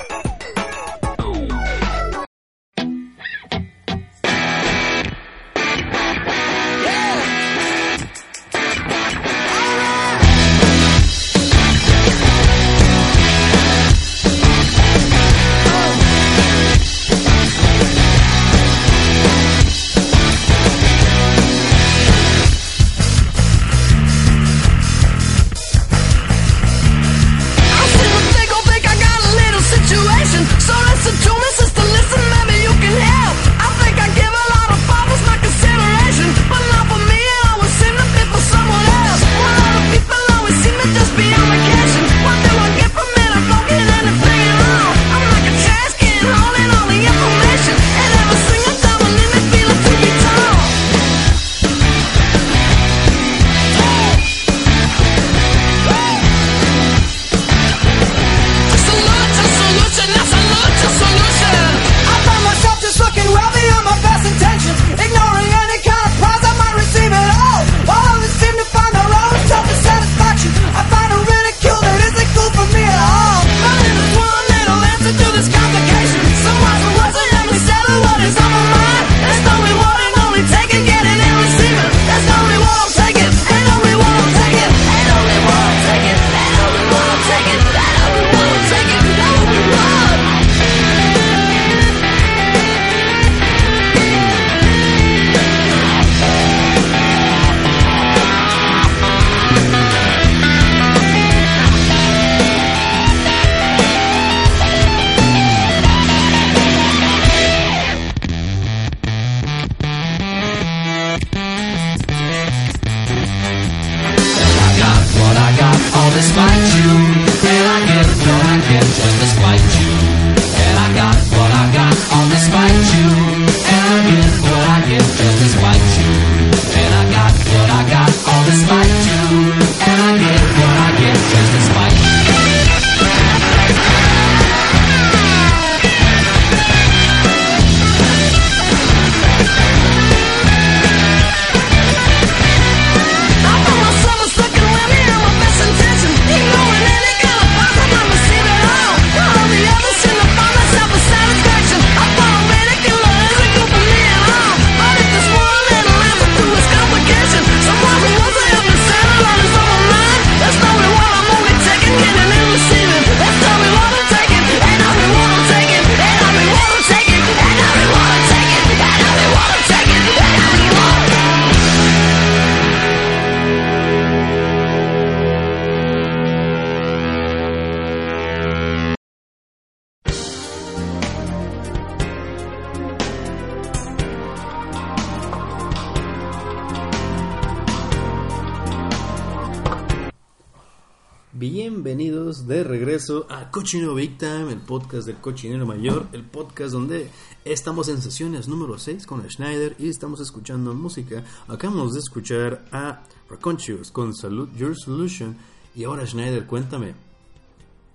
Cochinero Big Time, el podcast del cochinero mayor, el podcast donde estamos en sesiones número 6 con Schneider y estamos escuchando música. Acabamos de escuchar a Raconchius con Salute Your Solution y ahora Schneider, cuéntame,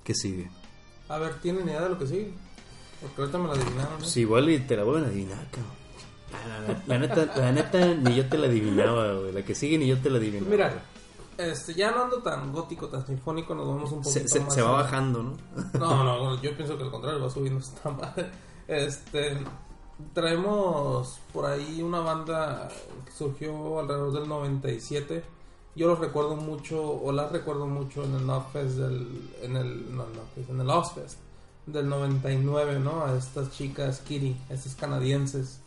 ¿qué sigue? A ver, ¿tienen idea de lo que sigue? Porque ahorita me lo adivinaron. Pues igual y te la vuelven a adivinar, cabrón. La, la- la neta, la neta, ni yo te la adivinaba, güey. La que sigue ni yo te la adivinaba. Mira, este, ya no ando tan gótico, tan sinfónico, nos vamos un poquito se, se- más. se va bajando, ¿no? No, no, yo pienso que al contrario, va subiendo esta madre. Este, traemos por ahí una banda que surgió alrededor del 97. Yo los recuerdo mucho, o las recuerdo mucho en el Notfest del, en el, no, Notfest, en el Ozfest del 99, ¿no? A estas chicas Kitty, estas canadienses.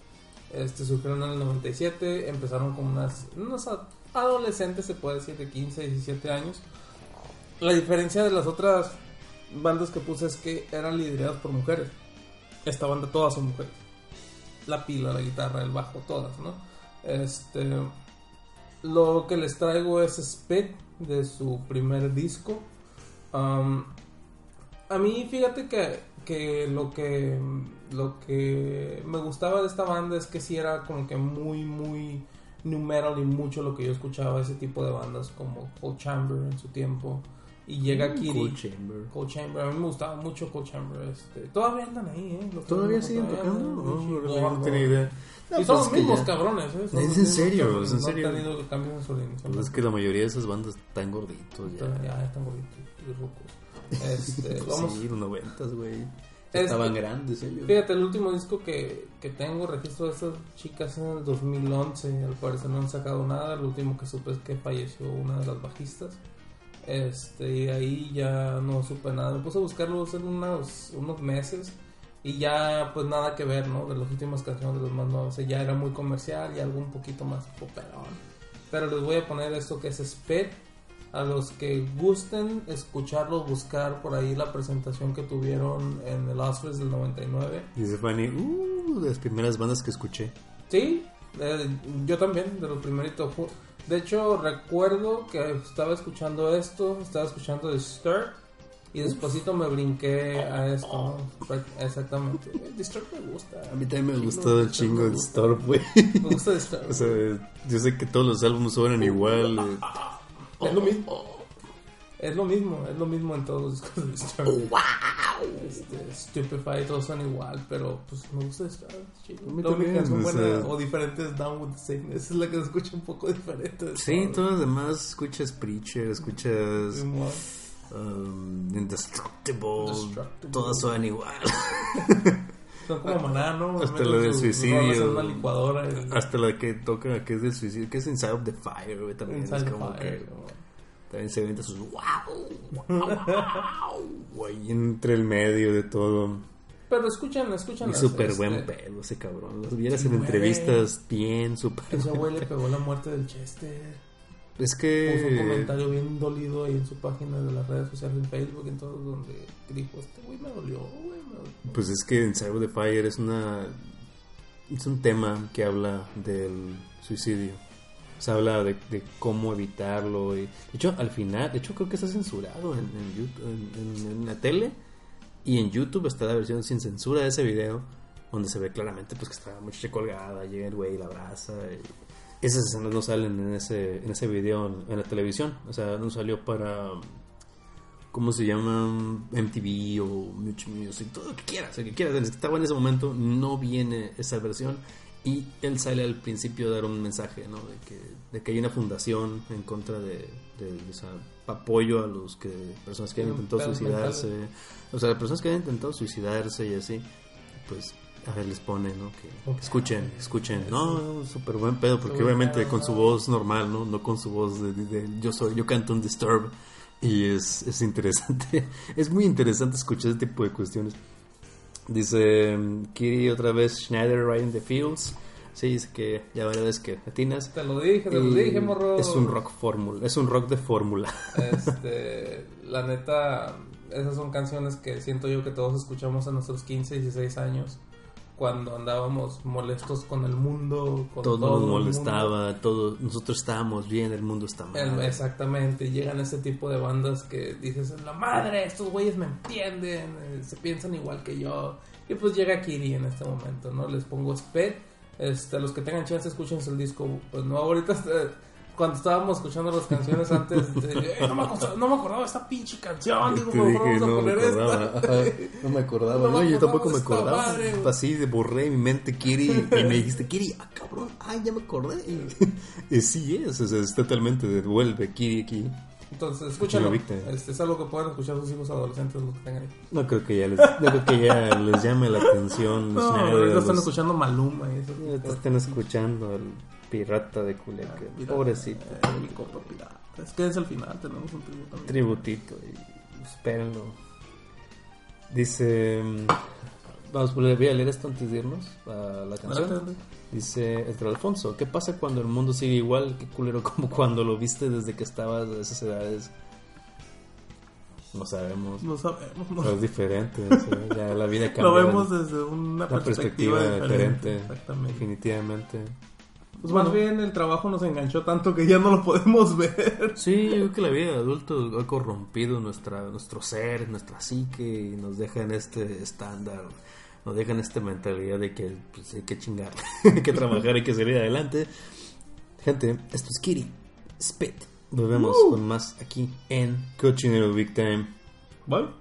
Este, surgieron en el 97, empezaron como unas, unos a- adolescentes, se puede decir, de 15, 17 años. La diferencia de las otras bandas que puse es que eran lideradas por mujeres. Esta banda todas son mujeres. La pila, la guitarra, el bajo, todas, ¿no? Este, lo que les traigo es Spit de su primer disco. Um, a mí, fíjate que, que lo que lo que me gustaba de esta banda es que sí era como que muy, muy new metal y mucho lo que yo escuchaba, ese tipo de bandas como Cold Chamber en su tiempo. Y llega Kitty. Cool Chamber. Cold Chamber, a mí me gustaba mucho Cold Chamber. Este, todavía andan ahí, ¿eh? ¿Todavía siguen tocando? No, no, no tenía idea. Y No, son pues los mismos cabrones, ¿eh? ¿Es en serio? cabrones, ¿Es en no serio? han tenido cambios en su organización. Pues es que la mayoría de esas bandas están gorditos ya. Ya están gorditos y rucos. Este, vamos, Sí, los noventas, güey. Es Estaban grandes ellos. Fíjate, el último disco que, que tengo registro de estas chicas en el 2011. Al parecer no han sacado nada. Lo último que supe es que falleció una de las bajistas. Este, y ahí ya no supe nada. Me puse a buscarlo hace unos, unos meses. Y ya, pues nada que ver, ¿no? De las últimas canciones de los más nuevos. O sea, ya era muy comercial y algo un poquito más poperón. Pero les voy a poner esto que es Spit. A los que gusten escucharlos, buscar por ahí la presentación que tuvieron en el Oscars del 99. Dice Fanny, uh, de las primeras bandas que escuché. Sí, eh, yo también, de los primeritos. De hecho, recuerdo que estaba escuchando esto, estaba escuchando Disturbed y despuésito me brinqué a esto. ¿no? Exactamente. Eh, Disturbed me gusta. A mí también me gustó el chingo de. Storm, güey. Me gusta Disturbed. O sea, yo sé que todos los álbumes suenan igual. es lo mismo. Es lo mismo, es lo mismo en todos los discos de Disturbed. Este, Stupefy, todos son igual, pero pues me gusta Disturbed. La única canción o buena sea- o diferente es Down with the Sickness. Esa es la que se escucha un poco diferente. Sí, todo. todos los demás escuchas Preacher, escuchas um, Indestructible, Indestructible. todas suenan igual. Son como maná, ¿no? Hasta lo del suicidio. una licuadora. Hasta la que toca, que es del suicidio, que es Inside of the Fire, güey, también es como que se avienta sus wow, wow, wow, güey, entre el medio de todo. Pero escuchan, escuchan. Súper este, buen pedo ese cabrón. Los vieras en entrevistas bien, súper. Güey le pegó la muerte del Chester. Es Puso un que. comentario bien dolido ahí en su página de las redes sociales, en Facebook, en todo, donde dijo: Este güey me dolió, güey, me dolió. Pues es que en Cyber the Fire es una. Es un tema que habla del suicidio. Se habla de, de cómo evitarlo. Y, de hecho, al final, de hecho, creo que está censurado en, en, YouTube- en- en- en la tele. Y en YouTube está la versión sin censura de ese video. Donde se ve claramente pues que está la muchacha colgada. Llega el güey y la abraza. y- esas escenas no salen en ese, en ese video en, en la televisión. O sea, no salió para. ¿Cómo se llama? MTV o Mucho Music, todo lo que quieras, el que quieras. El que estaba en ese momento no viene esa versión. Y él sale al principio a dar un mensaje, ¿no? De que, de que hay una fundación en contra de, de, apoyo a los que personas que han intentado suicidarse. O sea, personas que han intentado suicidarse y así. Pues a ver, les pone, ¿no? Que escuchen, escuchen. No, súper buen pedo, porque obviamente con su voz normal, ¿no? No con su voz de, de- de- yo soy, yo canto un disturb. Y es, es interesante, es muy interesante escuchar ese tipo de cuestiones. Dice Kiri otra vez, Schneider Riding the Fields. Sí, dice que ya varias veces que latinas. Te lo dije, te lo dije, morro. Es un rock fórmula, es un rock de fórmula. Este, la neta, esas son canciones que siento yo que todos escuchamos a nuestros 15, 16 años. Cuando andábamos molestos con el mundo, con Todo todo nos el mundo. molestaba, todo, nosotros estábamos bien, el mundo está mal. exactamente, llegan ese tipo de bandas que dices, la madre, estos güeyes me entienden, eh, se piensan igual que yo. Y pues llega Kiri en este momento, ¿no? Les pongo Sped. Este, los que tengan chance, escúchense el disco. Pues no, ahorita cuando estábamos escuchando las canciones antes, de, "Eh, no, me acordaba, no me acordaba esta pinche canción. Digo, Te dije, vamos a no me poner acordaba, esta. ajá, no me acordaba, No me no, yo tampoco me acordaba. madre. Así de borré mi mente Kiri y me dijiste Kiri, ah cabrón, ay ya me acordé. Y sí es, o sea, es totalmente devuelve Kiri aquí. Entonces, escúchenlo. Lo viste. Este, es algo que pueden escuchar sus hijos adolescentes, los que tengan ahí. No creo que ya les, no creo que ya les llame la atención. No, ahorita están los- escuchando Maluma y eso. ya te están escuchando al pirata de Culiacán. Pobrecito. Eh, mi compa pirata. Es que es el final, tenemos un tributo. también. tributito y espérenlo. Dice. mm, Vamos, voy a leer esto antes de irnos a la canción. Dice Edgar Alfonso: ¿Qué pasa cuando el mundo sigue igual? Qué culero como cuando lo viste desde que estabas a esas edades. No sabemos. No sabemos, no. Pero es diferente. o sea, ya la vida cambia. Lo vemos desde una perspectiva, diferente. Exactamente. Definitivamente. Pues más bien el trabajo nos enganchó tanto que ya no lo podemos ver. Sí, yo creo que la vida de adulto ha corrompido nuestra, nuestro ser, nuestra psique y nos deja en este estándar, nos deja en esta mentalidad de que pues, hay que chingar, hay que trabajar, hay que salir adelante. Gente, esto es Kiri, Spit. Volvemos con más aquí en Cochinero Big Time. ¿Vale?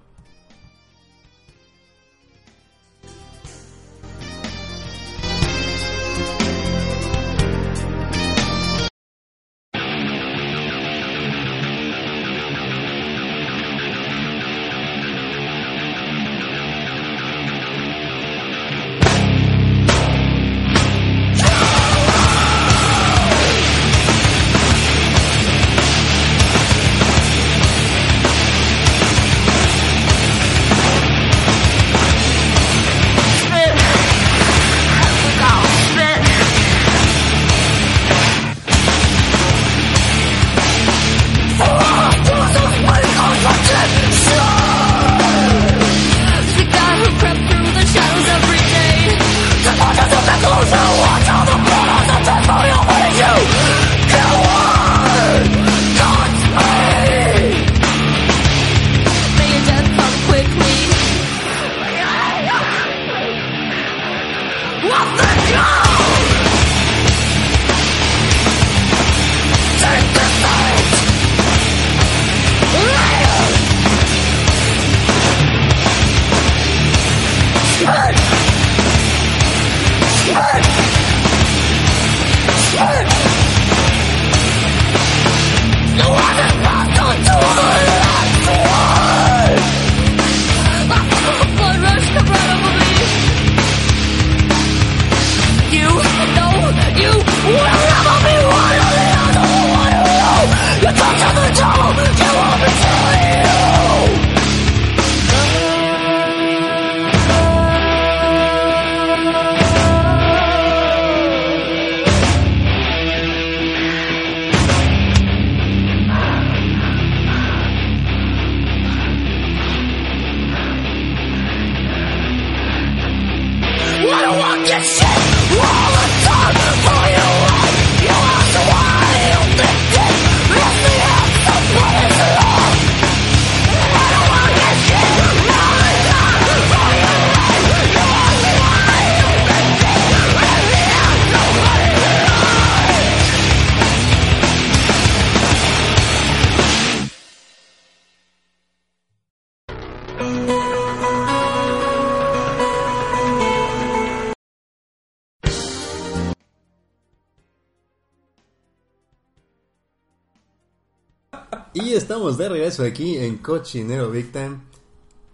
De regreso aquí en Cochinero Big Time.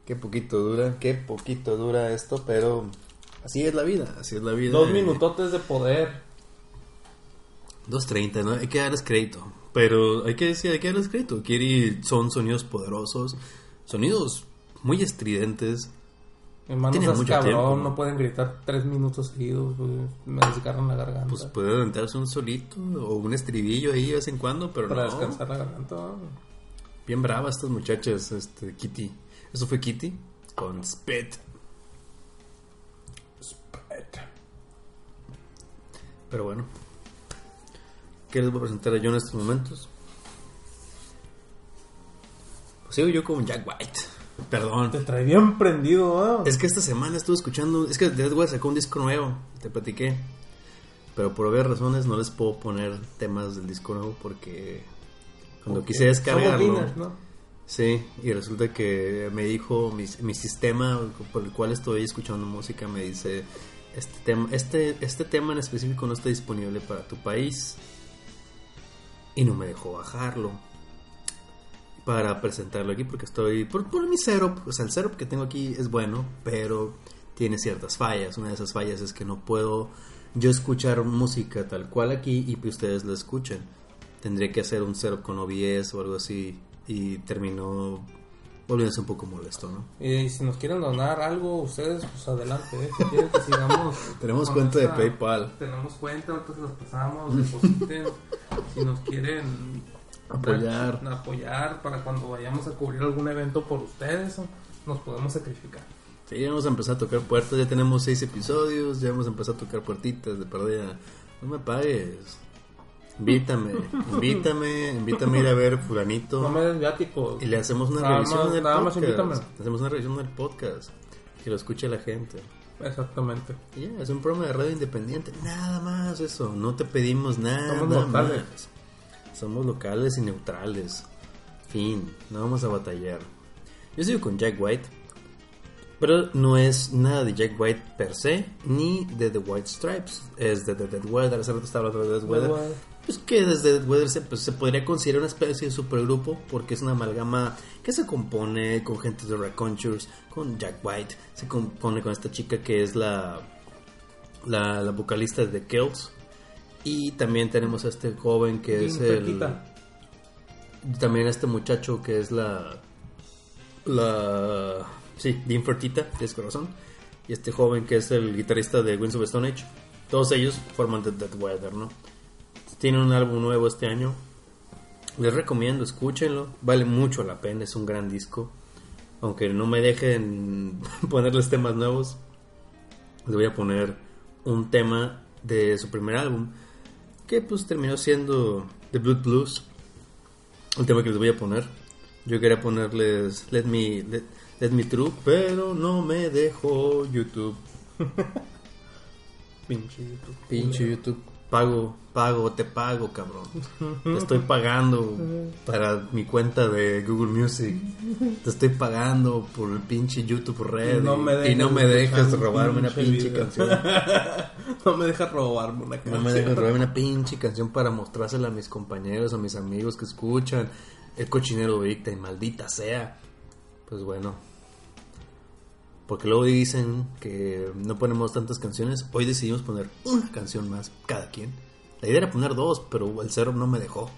Qué poquito dura, qué poquito dura esto, pero así es la vida, así es la vida. Dos minutotes de poder. 2.30, ¿no? Hay que darles crédito. Pero hay que decir, hay que darles crédito. Kiri son sonidos poderosos, sonidos muy estridentes. Mi hermano Tiene seas mucho cabrón, tiempo. no pueden gritar tres minutos seguidos. Me desgarran la garganta. Pues puede aventarse un solito o un estribillo ahí de vez en cuando, pero para no. descansar la garganta. Bien bravas estas muchachas, este, Kitty. Eso fue Kitty con Spit. Spit. Pero bueno. ¿Qué les voy a presentar yo en estos momentos? Pues sigo yo con Jack White. Perdón. Te trae bien prendido, ¿no? Es que esta semana estuve escuchando. Es que Dead White sacó un disco nuevo. Te platiqué. Pero por obvias razones no les puedo poner temas del disco nuevo porque cuando quise descargarlo. Sí, y resulta que me dijo mi, mi sistema por el cual estoy escuchando música me dice este tema este este tema en específico no está disponible para tu país y no me dejó bajarlo para presentarlo aquí porque estoy por, por mi setup, o sea, el setup que tengo aquí es bueno, pero tiene ciertas fallas. Una de esas fallas es que no puedo yo escuchar música tal cual aquí y que ustedes la escuchen. Tendría que hacer un setup con OBS o algo así y terminó volviéndose un poco molesto, ¿no? Y si nos quieren donar algo, ustedes, pues adelante, ¿eh? Si quieren que sigamos. Tenemos cuenta de PayPal. Tenemos cuenta, se los pasamos, depositen. si nos quieren Apoyar. dar- apoyar para cuando vayamos a cubrir algún evento por ustedes, nos podemos sacrificar. Sí, ya vamos a empezar a tocar puertas, ya tenemos seis episodios, ya vamos a empezar a tocar puertitas de perdida. No me pagues. Invítame, invítame, invítame a ir a ver fulanito. No me des. Y le hacemos una Nada revisión más- del nada más invítame. Hacemos una revisión del podcast. Que lo escuche la gente. Exactamente. Y ya, es un programa de radio independiente. Nada más eso. No te pedimos nada Somos locales. más. Somos locales y neutrales. Fin. No vamos a batallar. Yo sigo con Jack White. Pero no es nada de Jack White per se, ni de The White Stripes. Es de The Dead Weather. Hace rato estaba hablando de Dead Weather. Pues que desde Dead Weather se, pues, se podría considerar una especie de supergrupo porque es una amalgama que se compone con gente de Raconchures, con Jack White, se compone con esta chica que es la, la, la vocalista de The Kills y también tenemos a este joven que es el... También a este muchacho que es la... La... Sí, Dean Fertita, tienes corazón. Y este joven que es el guitarrista de Winds of Stone Age. Todos ellos forman The Dead Weather, ¿no? Tienen un álbum nuevo este año. Les recomiendo, escúchenlo. Vale mucho la pena, es un gran disco. Aunque no me dejen ponerles temas nuevos. Les voy a poner un tema de su primer álbum. Que pues terminó siendo The Blood Blues. El tema que les voy a poner. Yo quería ponerles Let Me, Let, Let Me Through. Pero no me dejó YouTube. Pinche YouTube. Pinche YouTube. Pago, pago, te pago, cabrón. Te estoy pagando para mi cuenta de Google Music. Te estoy pagando por el pinche YouTube Red. No y no me dejas robarme una pinche video. canción. no me dejas robarme una No canción. me dejas robarme una pinche canción para mostrársela a mis compañeros, a mis amigos que escuchan. El cochinero Victa y maldita sea. Pues bueno. Porque luego dicen que no ponemos tantas canciones. Hoy decidimos poner una canción más cada quien. La idea era poner dos, pero el cero no me dejó.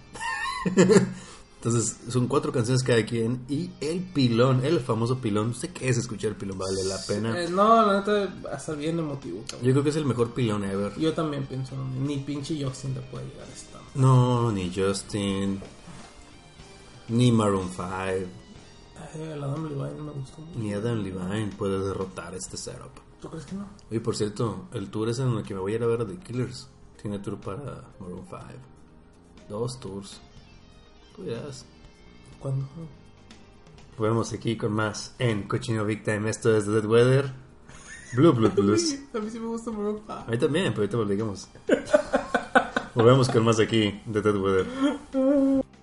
Entonces son cuatro canciones cada quien. Y el pilón, el famoso pilón. Sé qué es escuchar el pilón, vale la pena. Eh, no, la neta, hasta bien emotivo, cabrón. Yo creo que es el mejor pilón ever. Yo también pienso, ni pinche Justin te puede llegar a esta. No, ni Justin, ni Maroon 5, El Adam Levine me gustó mucho. ni Adam Levine puede derrotar este setup. ¿Tú crees que no? Oye, por cierto, el tour es en el que me voy a ir a ver a The Killers. Tiene tour para Maroon 5. Dos tours. Tú dirás. ¿Cuándo? Volvemos aquí con más en Cochino Big Time. Esto es The Dead Weather. Blue Blue Blues. A mí sí me gusta Maroon A mí también, pero ahorita lo digamos. Volvemos con más aquí de Dead Weather.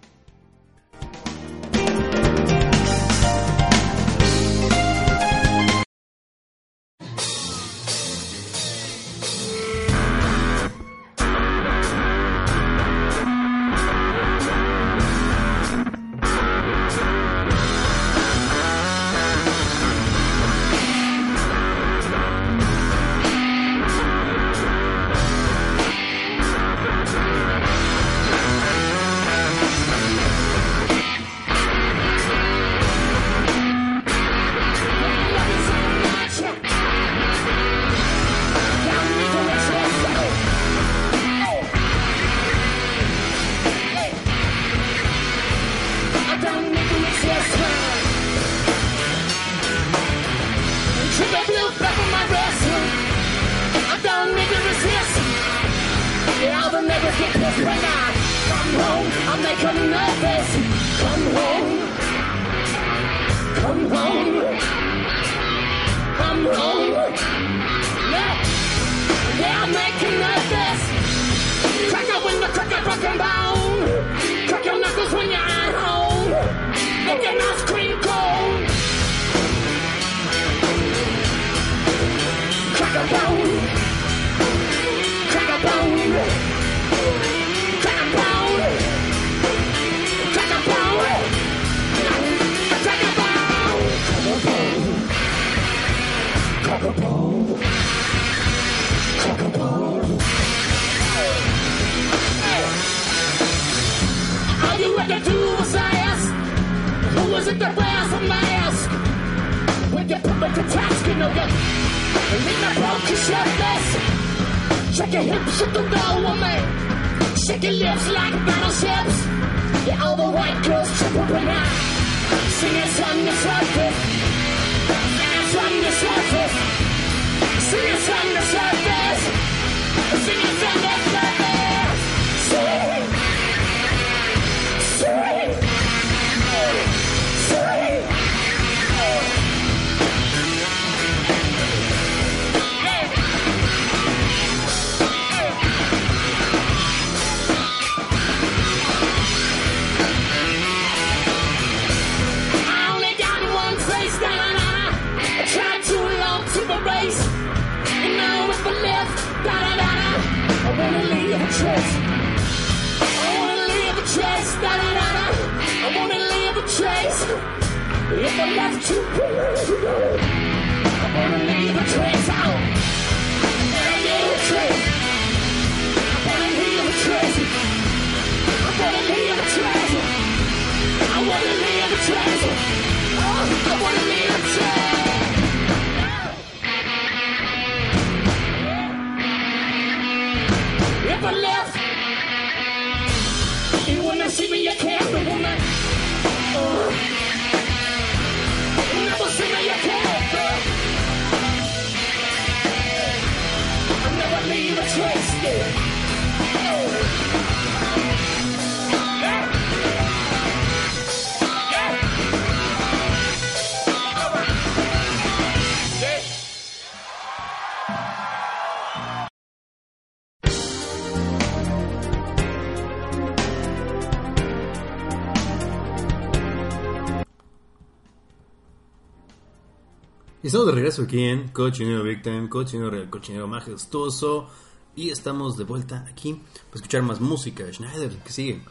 estamos de regreso aquí en Cochinero Big Time, Cochinero Real, Cochinero Majestuoso. Y estamos de vuelta aquí para escuchar más música. Schneider, que sigue?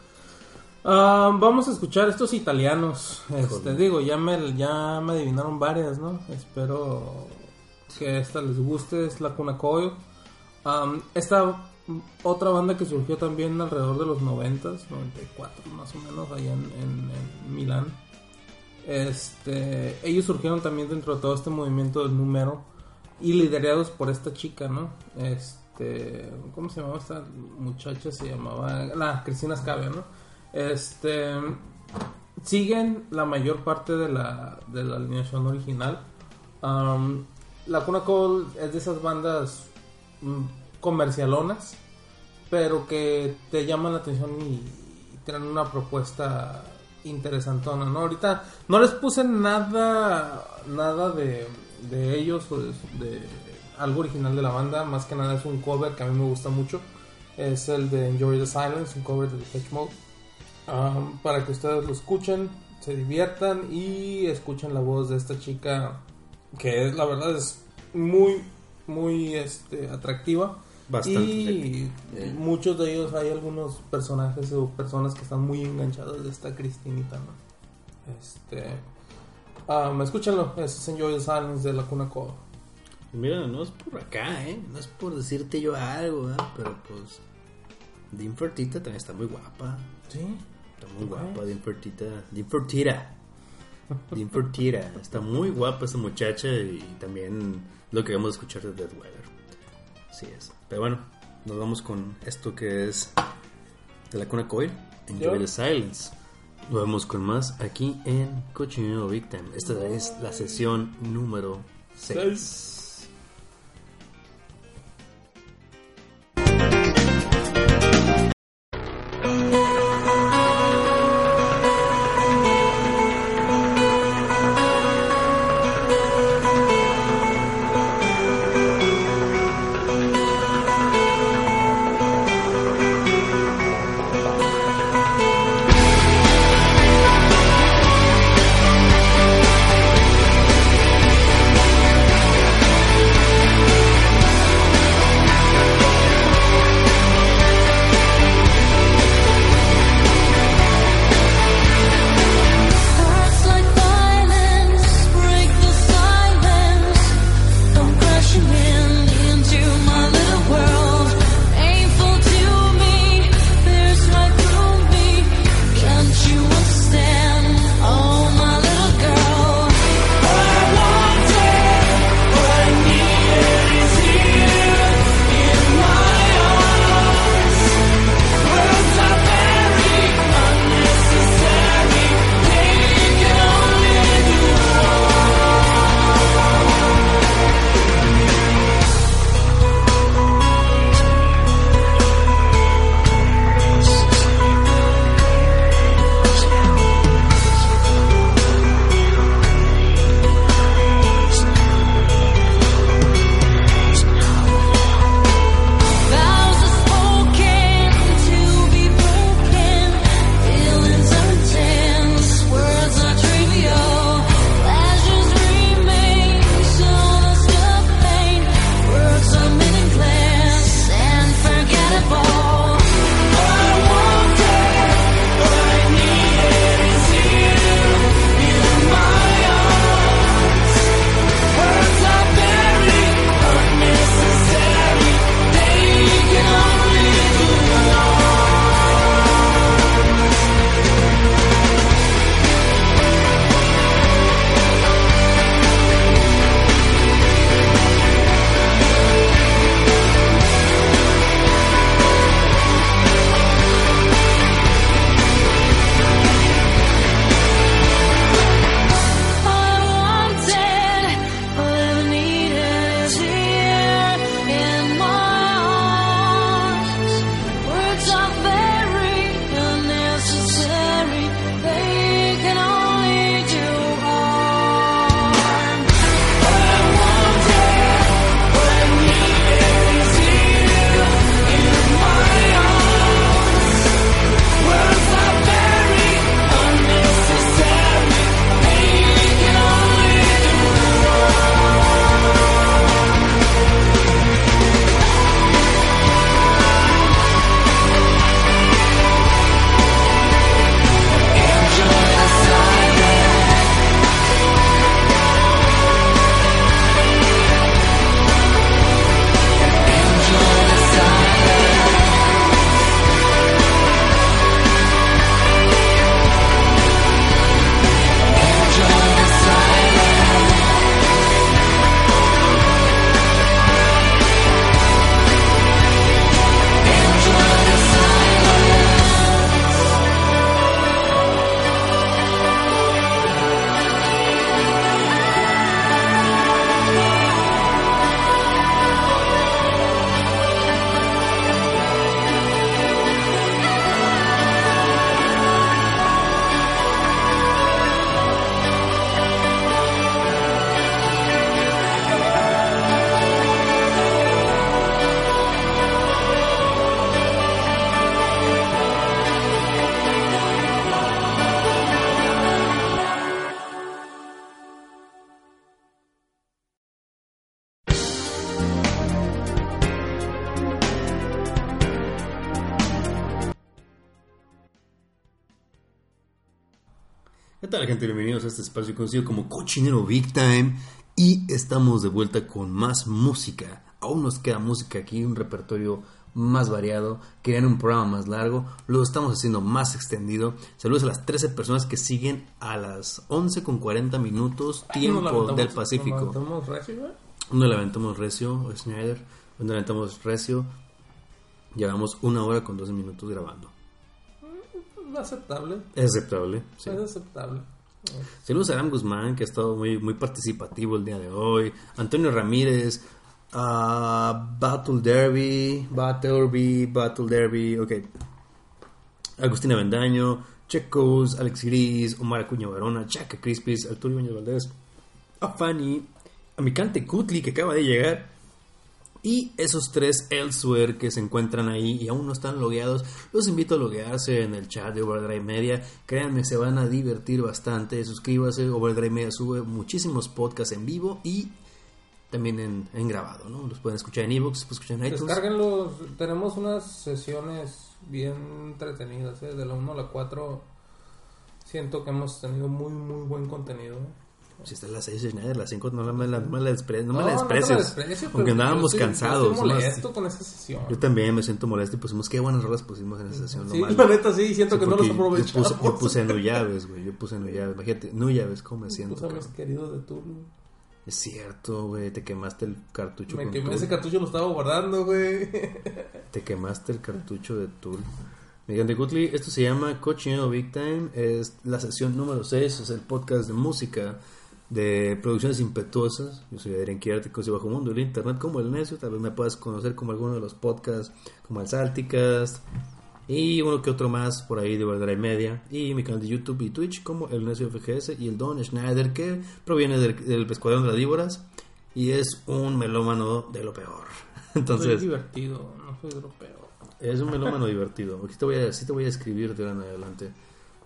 Ah, vamos a escuchar estos italianos. Este, digo, ya me, ya me adivinaron varias, ¿no? Espero que esta les guste. Es la Cuna Coil. Am, esta otra banda que surgió también alrededor de los 90, 94 más o menos, allá en, en- en Milán. Este, ellos surgieron también dentro de todo este movimiento del número y liderados por esta chica, ¿no? Este, ¿cómo se llamaba esta muchacha? Se llamaba la Cristina Scavia, ¿no? Este, siguen la mayor parte de la, de la alineación original. Am, la Cuna Call es de esas bandas mm, comercialonas, pero que te llaman la atención y, y tienen una propuesta interesantona, ¿no? Ahorita no les puse nada, nada de, de ellos o de, de algo original de la banda, más que nada es un cover que a mí me gusta mucho, es el de Enjoy the Silence, un cover de Depeche Mode, um, para que ustedes lo escuchen, se diviertan y escuchen la voz de esta chica que es, la verdad es muy, muy este, atractiva. Bastante Y Eh. muchos de ellos hay algunos personajes o personas que están muy enganchados de esta Cristinita, ¿no? Este. Um, escúchenlo, es Enjoy the Silence de la Cuna Coda. Mira, no es por acá, ¿eh? No es por decirte yo algo, ¿eh? Pero pues. Dean Fertita también está muy guapa. Sí. Está muy guapa, Dean Fertita. Dean Fertita. Dean Fertita. Está muy guapa esa muchacha y también lo que vamos a escuchar de Dead Weather. Así es. Pero bueno, nos vamos con esto que es de la Cuna Coil. Enjoy the Silence. Nos vemos con más aquí en Cochinero Big Time. Esta es la sesión número 6. Tal, gente? Bienvenidos a este espacio conocido como Cochinero Big Time. Y estamos de vuelta con más música. Aún nos queda música aquí, un repertorio más variado. Querían un programa más largo. Lo estamos haciendo más extendido. Saludos a las 13 personas que siguen a las 11 con 40 minutos, tiempo del Pacífico. nos recio, le aventamos recio, Schneider. Uno le aventamos recio. Llevamos una hora con 12 minutos grabando. Aceptable. Es aceptable. sí. Es aceptable. Saludos a Aram Guzmán, que ha estado muy, muy participativo el día de hoy. Antonio Ramírez, ah, Battle Derby, Battle Derby, Battle Derby, ok. Agustina Vendaño, Checos, Alex Gris, Omar Acuña Barona, Chaca Crispis, Arturo Ibáñez Valdés, a Fanny, a Micante Kutli, que acaba de llegar. Y esos tres elsewhere que se encuentran ahí y aún no están logueados, los invito a loguearse en el chat de Overdrive Media. Créanme, se van a divertir bastante. Suscríbase, Overdrive Media sube muchísimos podcasts en vivo y también en, grabado, ¿no? Los pueden escuchar en ebooks, pueden escuchar en iTunes. Descárguenlos. Tenemos unas sesiones bien entretenidas. ¿eh? De la 1 a la 4 siento que hemos tenido muy, muy buen contenido. ¿Eh? Si está las 6 Schneider, las 5 no, la- me la- no me la despre- no me No, la no te desprecies. Aunque andábamos yo yo cansados. ¿no? molesto con esa sesión. Yo también me siento molesto y pusimos qué buenas rolas pusimos en esa sesión. lo Sí, malo. la neta sí, siento Sí, que no los porque yo aprovechamos. puse, yo puse no llaves, güey. Yo puse no llaves. Imagínate, no llaves, ¿cómo me siento? Tú sabes, cabrón? querido de Tulu. Es cierto, güey. Te quemaste el cartucho Me quemé ese cartucho, lo estaba guardando, güey. Te quemaste el cartucho de Tool. Miguel de Gutli, esto se llama Cochinero Big Time. Es la sesión número 6. Es el podcast de música de producciones impetuosas. Yo soy Adrián Quirarte, soy Bajo Mundo del Internet como El Necio. Tal vez me puedas conocer como alguno de los podcasts, como el Salticast. Y uno que otro más por ahí de Verdad y Media. Y mi canal de YouTube y Twitch como El Necio FGS y el Don Schneider que proviene del, del Escuadrón de las Víboras. Y es un melómano de lo peor. Soy Entonces, divertido, no soy europeo. es un melómano divertido. Aquí te voy a, sí te voy a escribir de ahora en adelante.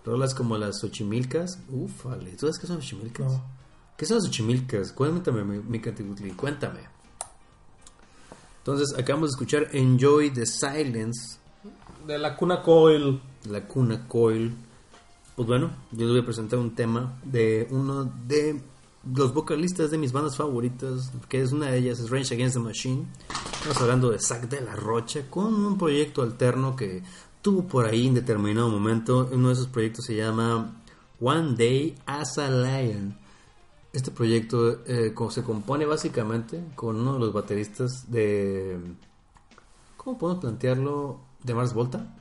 Rolas como las Xochimilcas. Ufale. ¿Tú sabes qué son Xochimilcas? No. ¿Qué son las Xochimilcas? Cuéntame, mi, mi Catigutli, Cuéntame. Entonces, acabamos de escuchar Enjoy the Silence, De la cuna Coil. la cuna Coil. Pues bueno, yo les voy a presentar un tema de uno de los vocalistas de mis bandas favoritas, que es una de ellas, es Rage Against the Machine. Estamos hablando de Zack de la Rocha con un proyecto alterno que tuvo por ahí en determinado momento. Uno de esos proyectos se llama One Day as a Lion. Este proyecto eh, se compone básicamente con uno de los bateristas de... ¿Cómo podemos plantearlo? ¿De Mars Volta?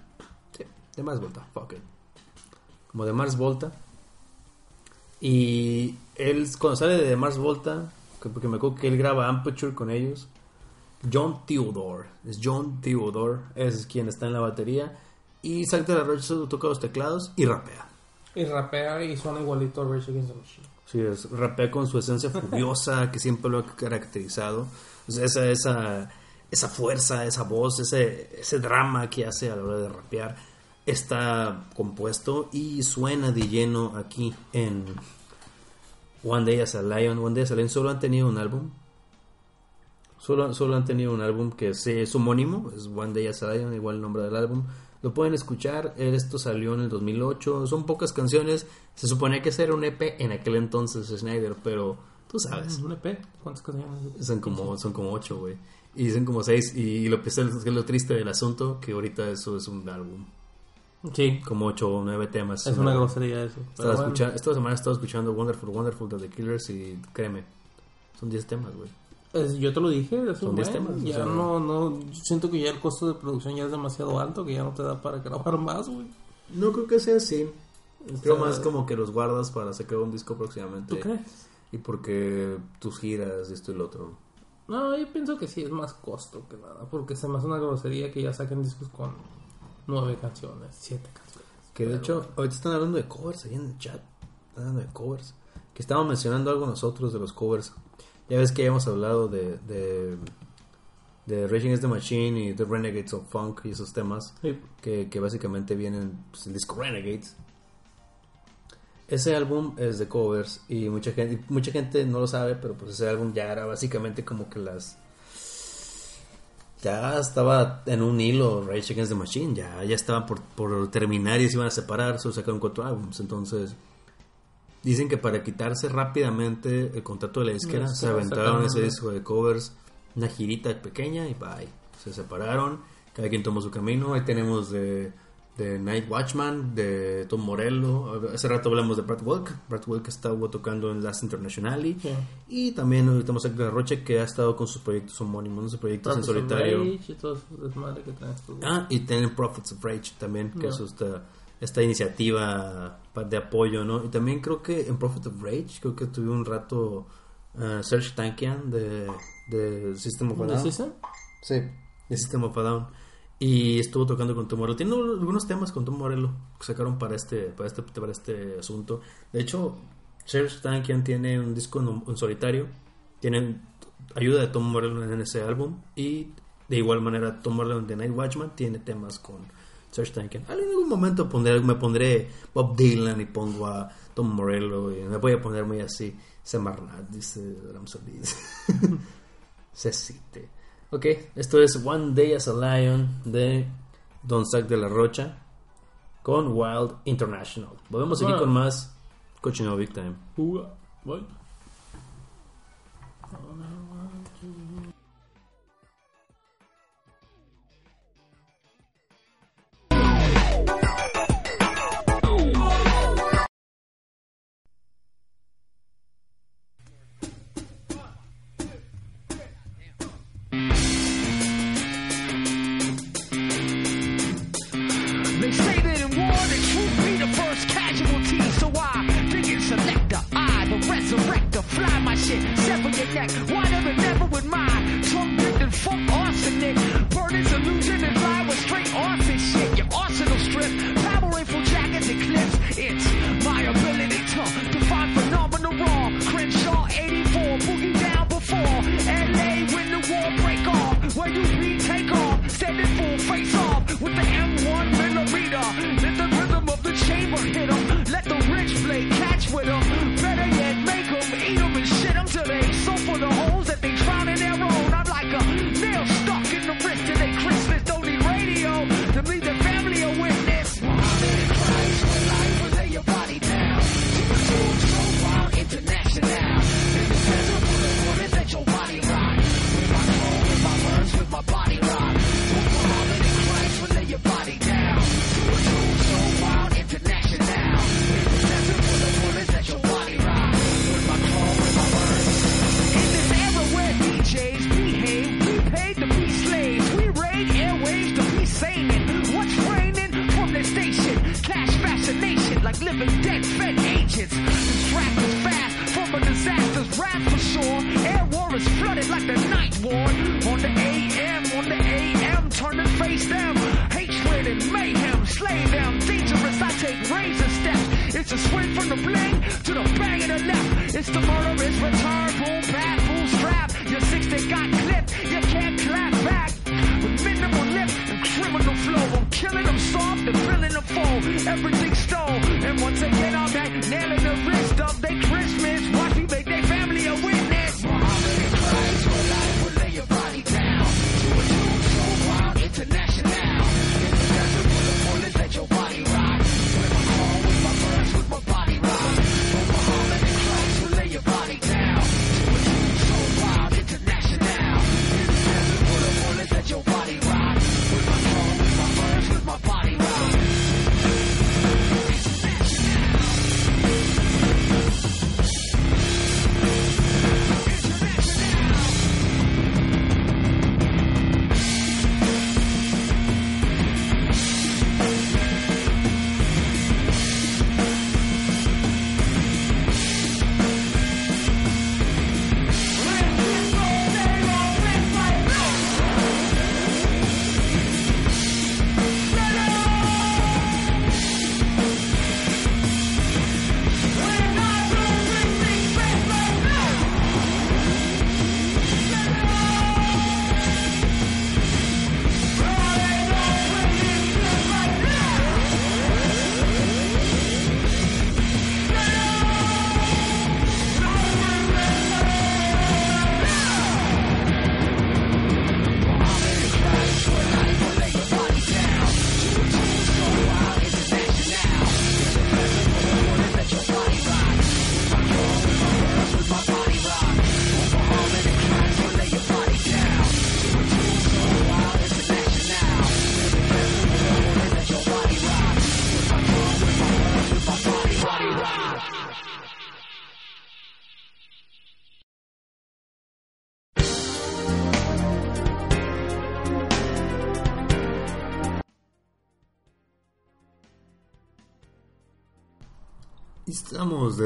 Sí, de Mars Volta, fuck it. Como de Mars Volta. Y él, cuando sale de Mars Volta, que- porque me acuerdo que él graba Amperature con ellos, John Theodore, es John Theodore, es quien está en la batería. Y Zack de la Rocha toca los teclados y rapea. Y rapea y suena igualito a Rage Against the Machine. Sí, es, rapea con su esencia furiosa que siempre lo ha caracterizado. Esa, esa, esa fuerza, esa voz, ese, ese drama que hace a la hora de rapear está compuesto y suena de lleno aquí en One Day as a Lion. One Day as a Lion solo han tenido un álbum. Solo, solo han tenido un álbum que es, es homónimo, es One Day as a Lion, igual el nombre del álbum. Lo pueden escuchar, esto salió en el 2008, son pocas canciones, se suponía que era un EP en aquel entonces Schneider, pero tú sabes, ¿Un EP? ¿Cuántas canciones? son como, son como ocho, güey. Y son como seis, y lo que es lo, que es lo triste del asunto, que ahorita eso es un álbum, Sí, como ocho o nueve temas. es una grosería eso. Estaba bueno. escucha- esta semana estaba escuchando Wonderful, Wonderful de The Killers y créeme, son 10 temas, güey. Es- yo te lo dije, es Son un 10 buen, temas, o Ya sea- no, no, yo siento que ya el costo de producción ya es demasiado alto, que ya no te da para grabar más, güey. No creo que sea así. Creo Está- más como que los guardas para sacar un disco próximamente. ¿Tú crees? Y porque tus giras, esto y lo otro. No, yo pienso que sí es más costo que nada, porque se me hace una grosería que ya saquen discos con nueve canciones, siete canciones. Que de Pero hecho, ahorita están hablando de covers ahí en el chat. Están hablando de covers. Que estaban mencionando algo nosotros de los covers. Ya ves que ya hemos hablado de, de, de Raging Against the Machine y The Renegades of Funk y esos temas. Sí. que, que básicamente vienen pues, el disco Renegades. Ese álbum es de covers y mucha gente, mucha gente no lo sabe, pero pues ese álbum ya era básicamente como que las ya estaba en un hilo Rage Against the Machine, ya, ya estaban por, por terminar y se iban a separar, solo sacaron cuatro álbumes, entonces Dicen que para quitarse rápidamente el contrato de la disquera, Disquera, se aventaron ese disco de covers, una girita pequeña y bye. Se separaron, cada quien tomó su camino. Ahí tenemos de, de Night Watchman, de Tom Morello. Hace rato hablamos de Brad Wilk. Brad Wilk estuvo tocando en Last Internationally. Sí. Y también ahorita tenemos a Edgar Roche que ha estado con sus proyectos homónimos, sus proyectos en Prophets of solitario. Rage y todo eso que traen estos güeyes. Ah, y tienen Prophets of Rage también, que Ya. es esta, esta iniciativa de apoyo, ¿no? Y también creo que en Prophets of Rage, creo que tuve un rato uh, Serge Tankian de, de System of a ¿De Down. System? Sí, de System of a Down. Y estuvo tocando con Tom Morello. Tiene algunos temas con Tom Morello que sacaron para este, para este, para este asunto. De hecho, Serge Tankian tiene un disco en, en solitario. Tienen ayuda de Tom Morello en ese álbum. Y de igual manera, Tom Morello de Night Watchman tiene temas con Serge Tankian. En algún momento pondré, me pondré Bob Dylan y pongo a Tom Morello. Y me voy a poner muy así. Semarnat, dice Ramsolis. Se cite. Ok, esto es One Day as a Lion de Don Zack de la Rocha con Wild International. Volvemos aquí Bueno. con más Cochino Big Time. Uga, killing them soft and filling them full. Everything stole, and once again I'm back, nailing the wrist of they Christmas.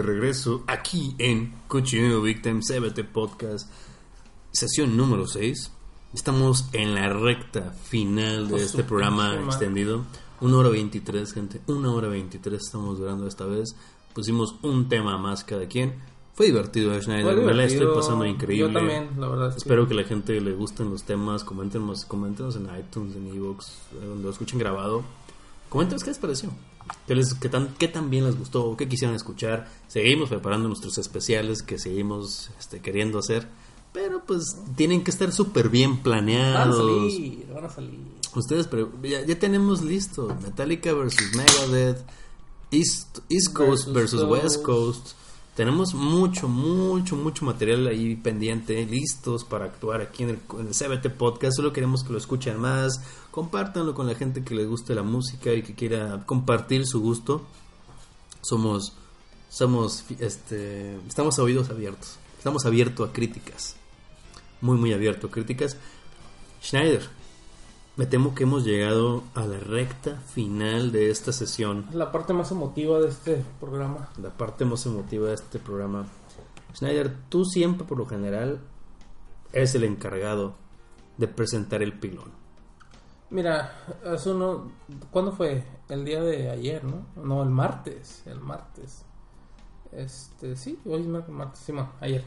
De regreso aquí en Cochinero Big Time CBT Podcast, sesión número 6. Estamos en la recta final de este programa extendido. Una hora 23, gente. Una hora 23 estamos durando esta vez. Pusimos un tema más cada quien. Fue divertido, eh, Schneider. Fue Me la estoy pasando increíble. Yo también, la verdad. es que- Espero que la gente le gusten los temas. Coméntenos, coméntenos en iTunes, en Evox, donde lo escuchen grabado. Coméntenos qué les pareció. ¿Qué, les, qué, tan, ¿Qué tan bien les gustó? ¿Qué quisieran escuchar? Seguimos preparando nuestros especiales que seguimos este, queriendo hacer. Pero pues tienen que estar súper bien Van a planeados. salir, van a salir. Ustedes, ya, ya tenemos listo. Metallica versus Megadeth. East, East Coast Versus versus. West Coast. Tenemos mucho, mucho, mucho material ahí pendiente, listos para actuar aquí en el, CBT Podcast. Solo queremos que lo escuchen más. Compártanlo con la gente que les guste la música y que quiera compartir su gusto. Somos, somos, este, estamos a oídos abiertos. Estamos abiertos a críticas. Muy, muy abierto a críticas. Schneider, me temo que hemos llegado a la recta final de esta sesión. La parte más emotiva de este programa. La parte más emotiva de este programa. Schneider, tú siempre por lo general eres el encargado de presentar el pilón. Mira, hace uno. ¿Cuándo fue? El día de ayer, ¿no? No, el martes. El martes. Este, sí, hoy es mar- martes. Sí, ma, ayer.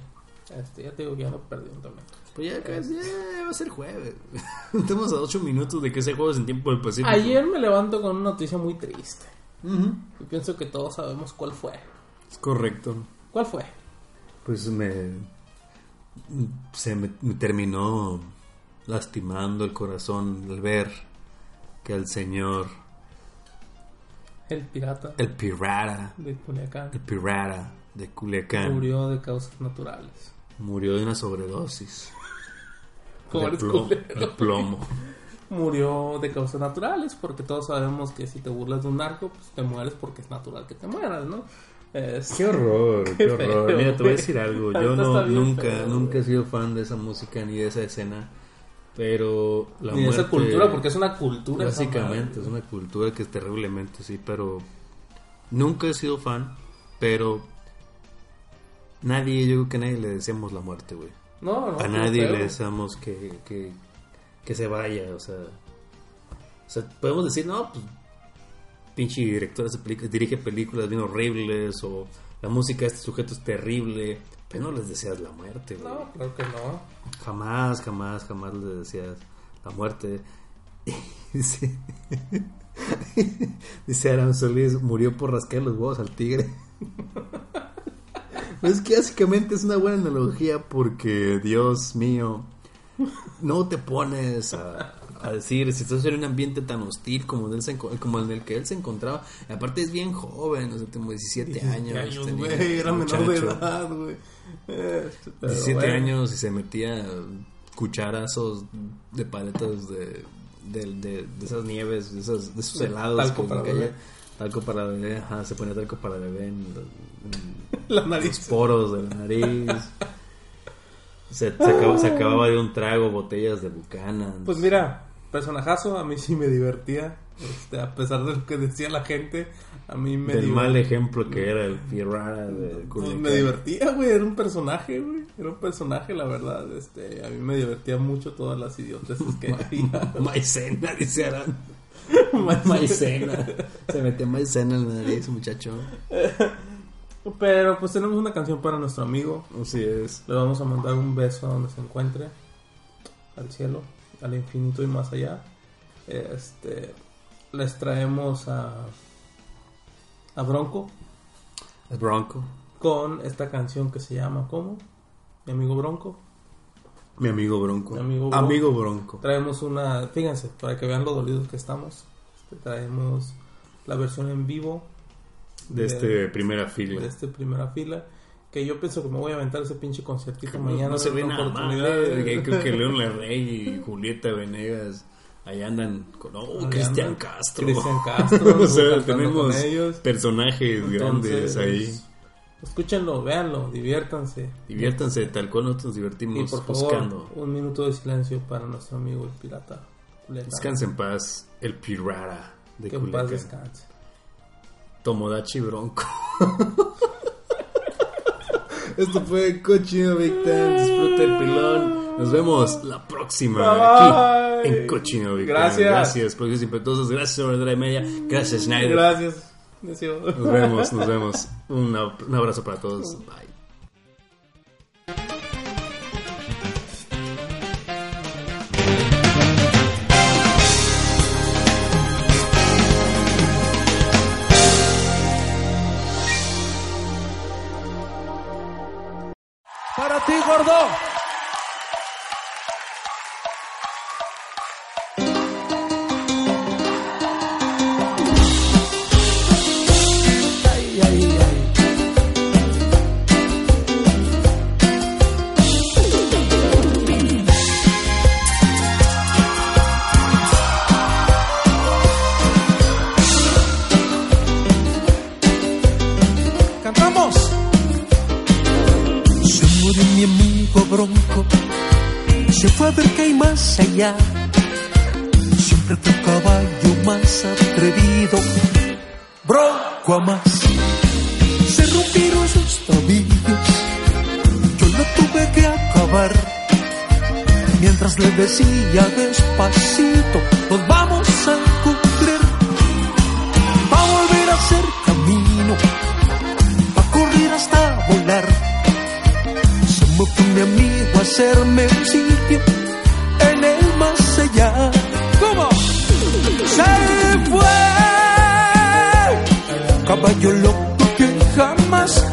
Este, ya te digo que ya no perdí un también. Pues ya casi ya va a ser jueves. Estamos a 8 minutos de que sea jueves en tiempo del Pacífico. Ayer me levanto con una noticia muy triste. Ujú. Y pienso que todos sabemos cuál fue. Es correcto. ¿Cuál fue? Pues me. Se me, me terminó lastimando el corazón al ver que el señor, El pirata el pirata, de Culiacán el pirata de Culiacán, murió de causas naturales. murió de una sobredosis Como de, plomo, culero. de plomo. Murió de causas naturales, porque todos sabemos que si te burlas de un narco, pues te mueres porque es natural que te mueras, ¿no? Es- Qué horror, qué, Qué horror. feo, Mira, te voy a decir algo. Yo no, nunca, feo, nunca he sido fan de esa música ni de esa escena. Pero la Ni de esa muerte- cultura, porque es una cultura. Básicamente, es una cultura que es terriblemente, sí, pero nunca he sido fan, pero nadie, yo creo que nadie le deseamos la muerte, güey. No, no. a nadie le deseamos que, que, que se vaya, o sea, o sea, podemos decir, no, pues, pinche director dirige películas bien horribles, o la música de este sujeto es terrible, pero no les deseas la muerte, güey. No, claro que no. Jamás, jamás, jamás le decías la muerte. Dice, dice Aram Solís, murió por rascar los huevos al tigre. Es que básicamente es una buena analogía porque, Dios mío, no te pones a, a decir, si estás en un ambiente tan hostil como, el, como el en el que él se encontraba, y aparte es bien joven, o sea, tengo 17 años. años, tenía güey. Era menor de edad, güey. Este, pero 17 bueno. años y se metía cucharazos de paletas de, de, de- de esas nieves, de esos, de esos helados. talco que para. Talco para bebé, ajá, se ponía talco para bebé en, los- en La los nariz. poros de la nariz. Se, se acababa, se acababa de un trago botellas de Buchanan. Pues mira, personajazo, a mí sí me divertía. Este, a pesar de lo que decía la gente, a mí me del diver- mal ejemplo que era el Pirrara de Pues me divertía, güey, era un personaje, güey. Era un personaje, la verdad. Este, a mí me divertía mucho todas las idioteces que había. Maicena, dice Aran. Ma- Maicena. Se metió maicena en la nariz, muchacho. Pero pues tenemos una canción para nuestro amigo. Así es. Le vamos a mandar un beso a donde se encuentre. Al cielo, al infinito y más allá. Este, les traemos a, a Bronco El Bronco. con esta canción que se llama ¿Cómo? Mi amigo Bronco. Mi amigo Bronco. Mi amigo Bronco. Amigo Bronco. Traemos una, fíjense, para que vean lo dolidos que estamos. Este, traemos la versión en vivo De este primera fila. de este primera fila. Que yo pienso que me voy a aventar ese pinche conciertito mañana. no se de ve nada eh. Creo que León Larrey y Julieta Venegas ahí andan con oh, Cristian. Castro. Cristian Castro. o sea, cantando tenemos personajes grandes ahí. Escúchenlo, véanlo, diviértanse. Diviértanse tal cual nosotros divertimos buscando. Un minuto de silencio para nuestro amigo el pirata. Descanse en paz, el pirata de que Culiacán. En paz descanse. Tomodachi Bronco. Esto fue Cochino Big Ten. Disfruta el pilón. Nos vemos la próxima aquí en Cochino Big Gracias. Ten. Gracias, profesor Impetuosos. Gracias, Sobredra y Media. Gracias, Schneider. Gracias. Nos vemos, nos vemos. Un, un abrazo para todos. Bye. Para ti, gordo. se fue a ver qué hay más allá. Siempre fue un caballo más atrevido, bronco a más. Se rompieron sus tobillos, yo lo tuve que acabar. Mientras le decía despacito, nos vamos. mi amigo hacerme un sitio en el más allá. ¿Cómo? Se fue, caballo loco que jamás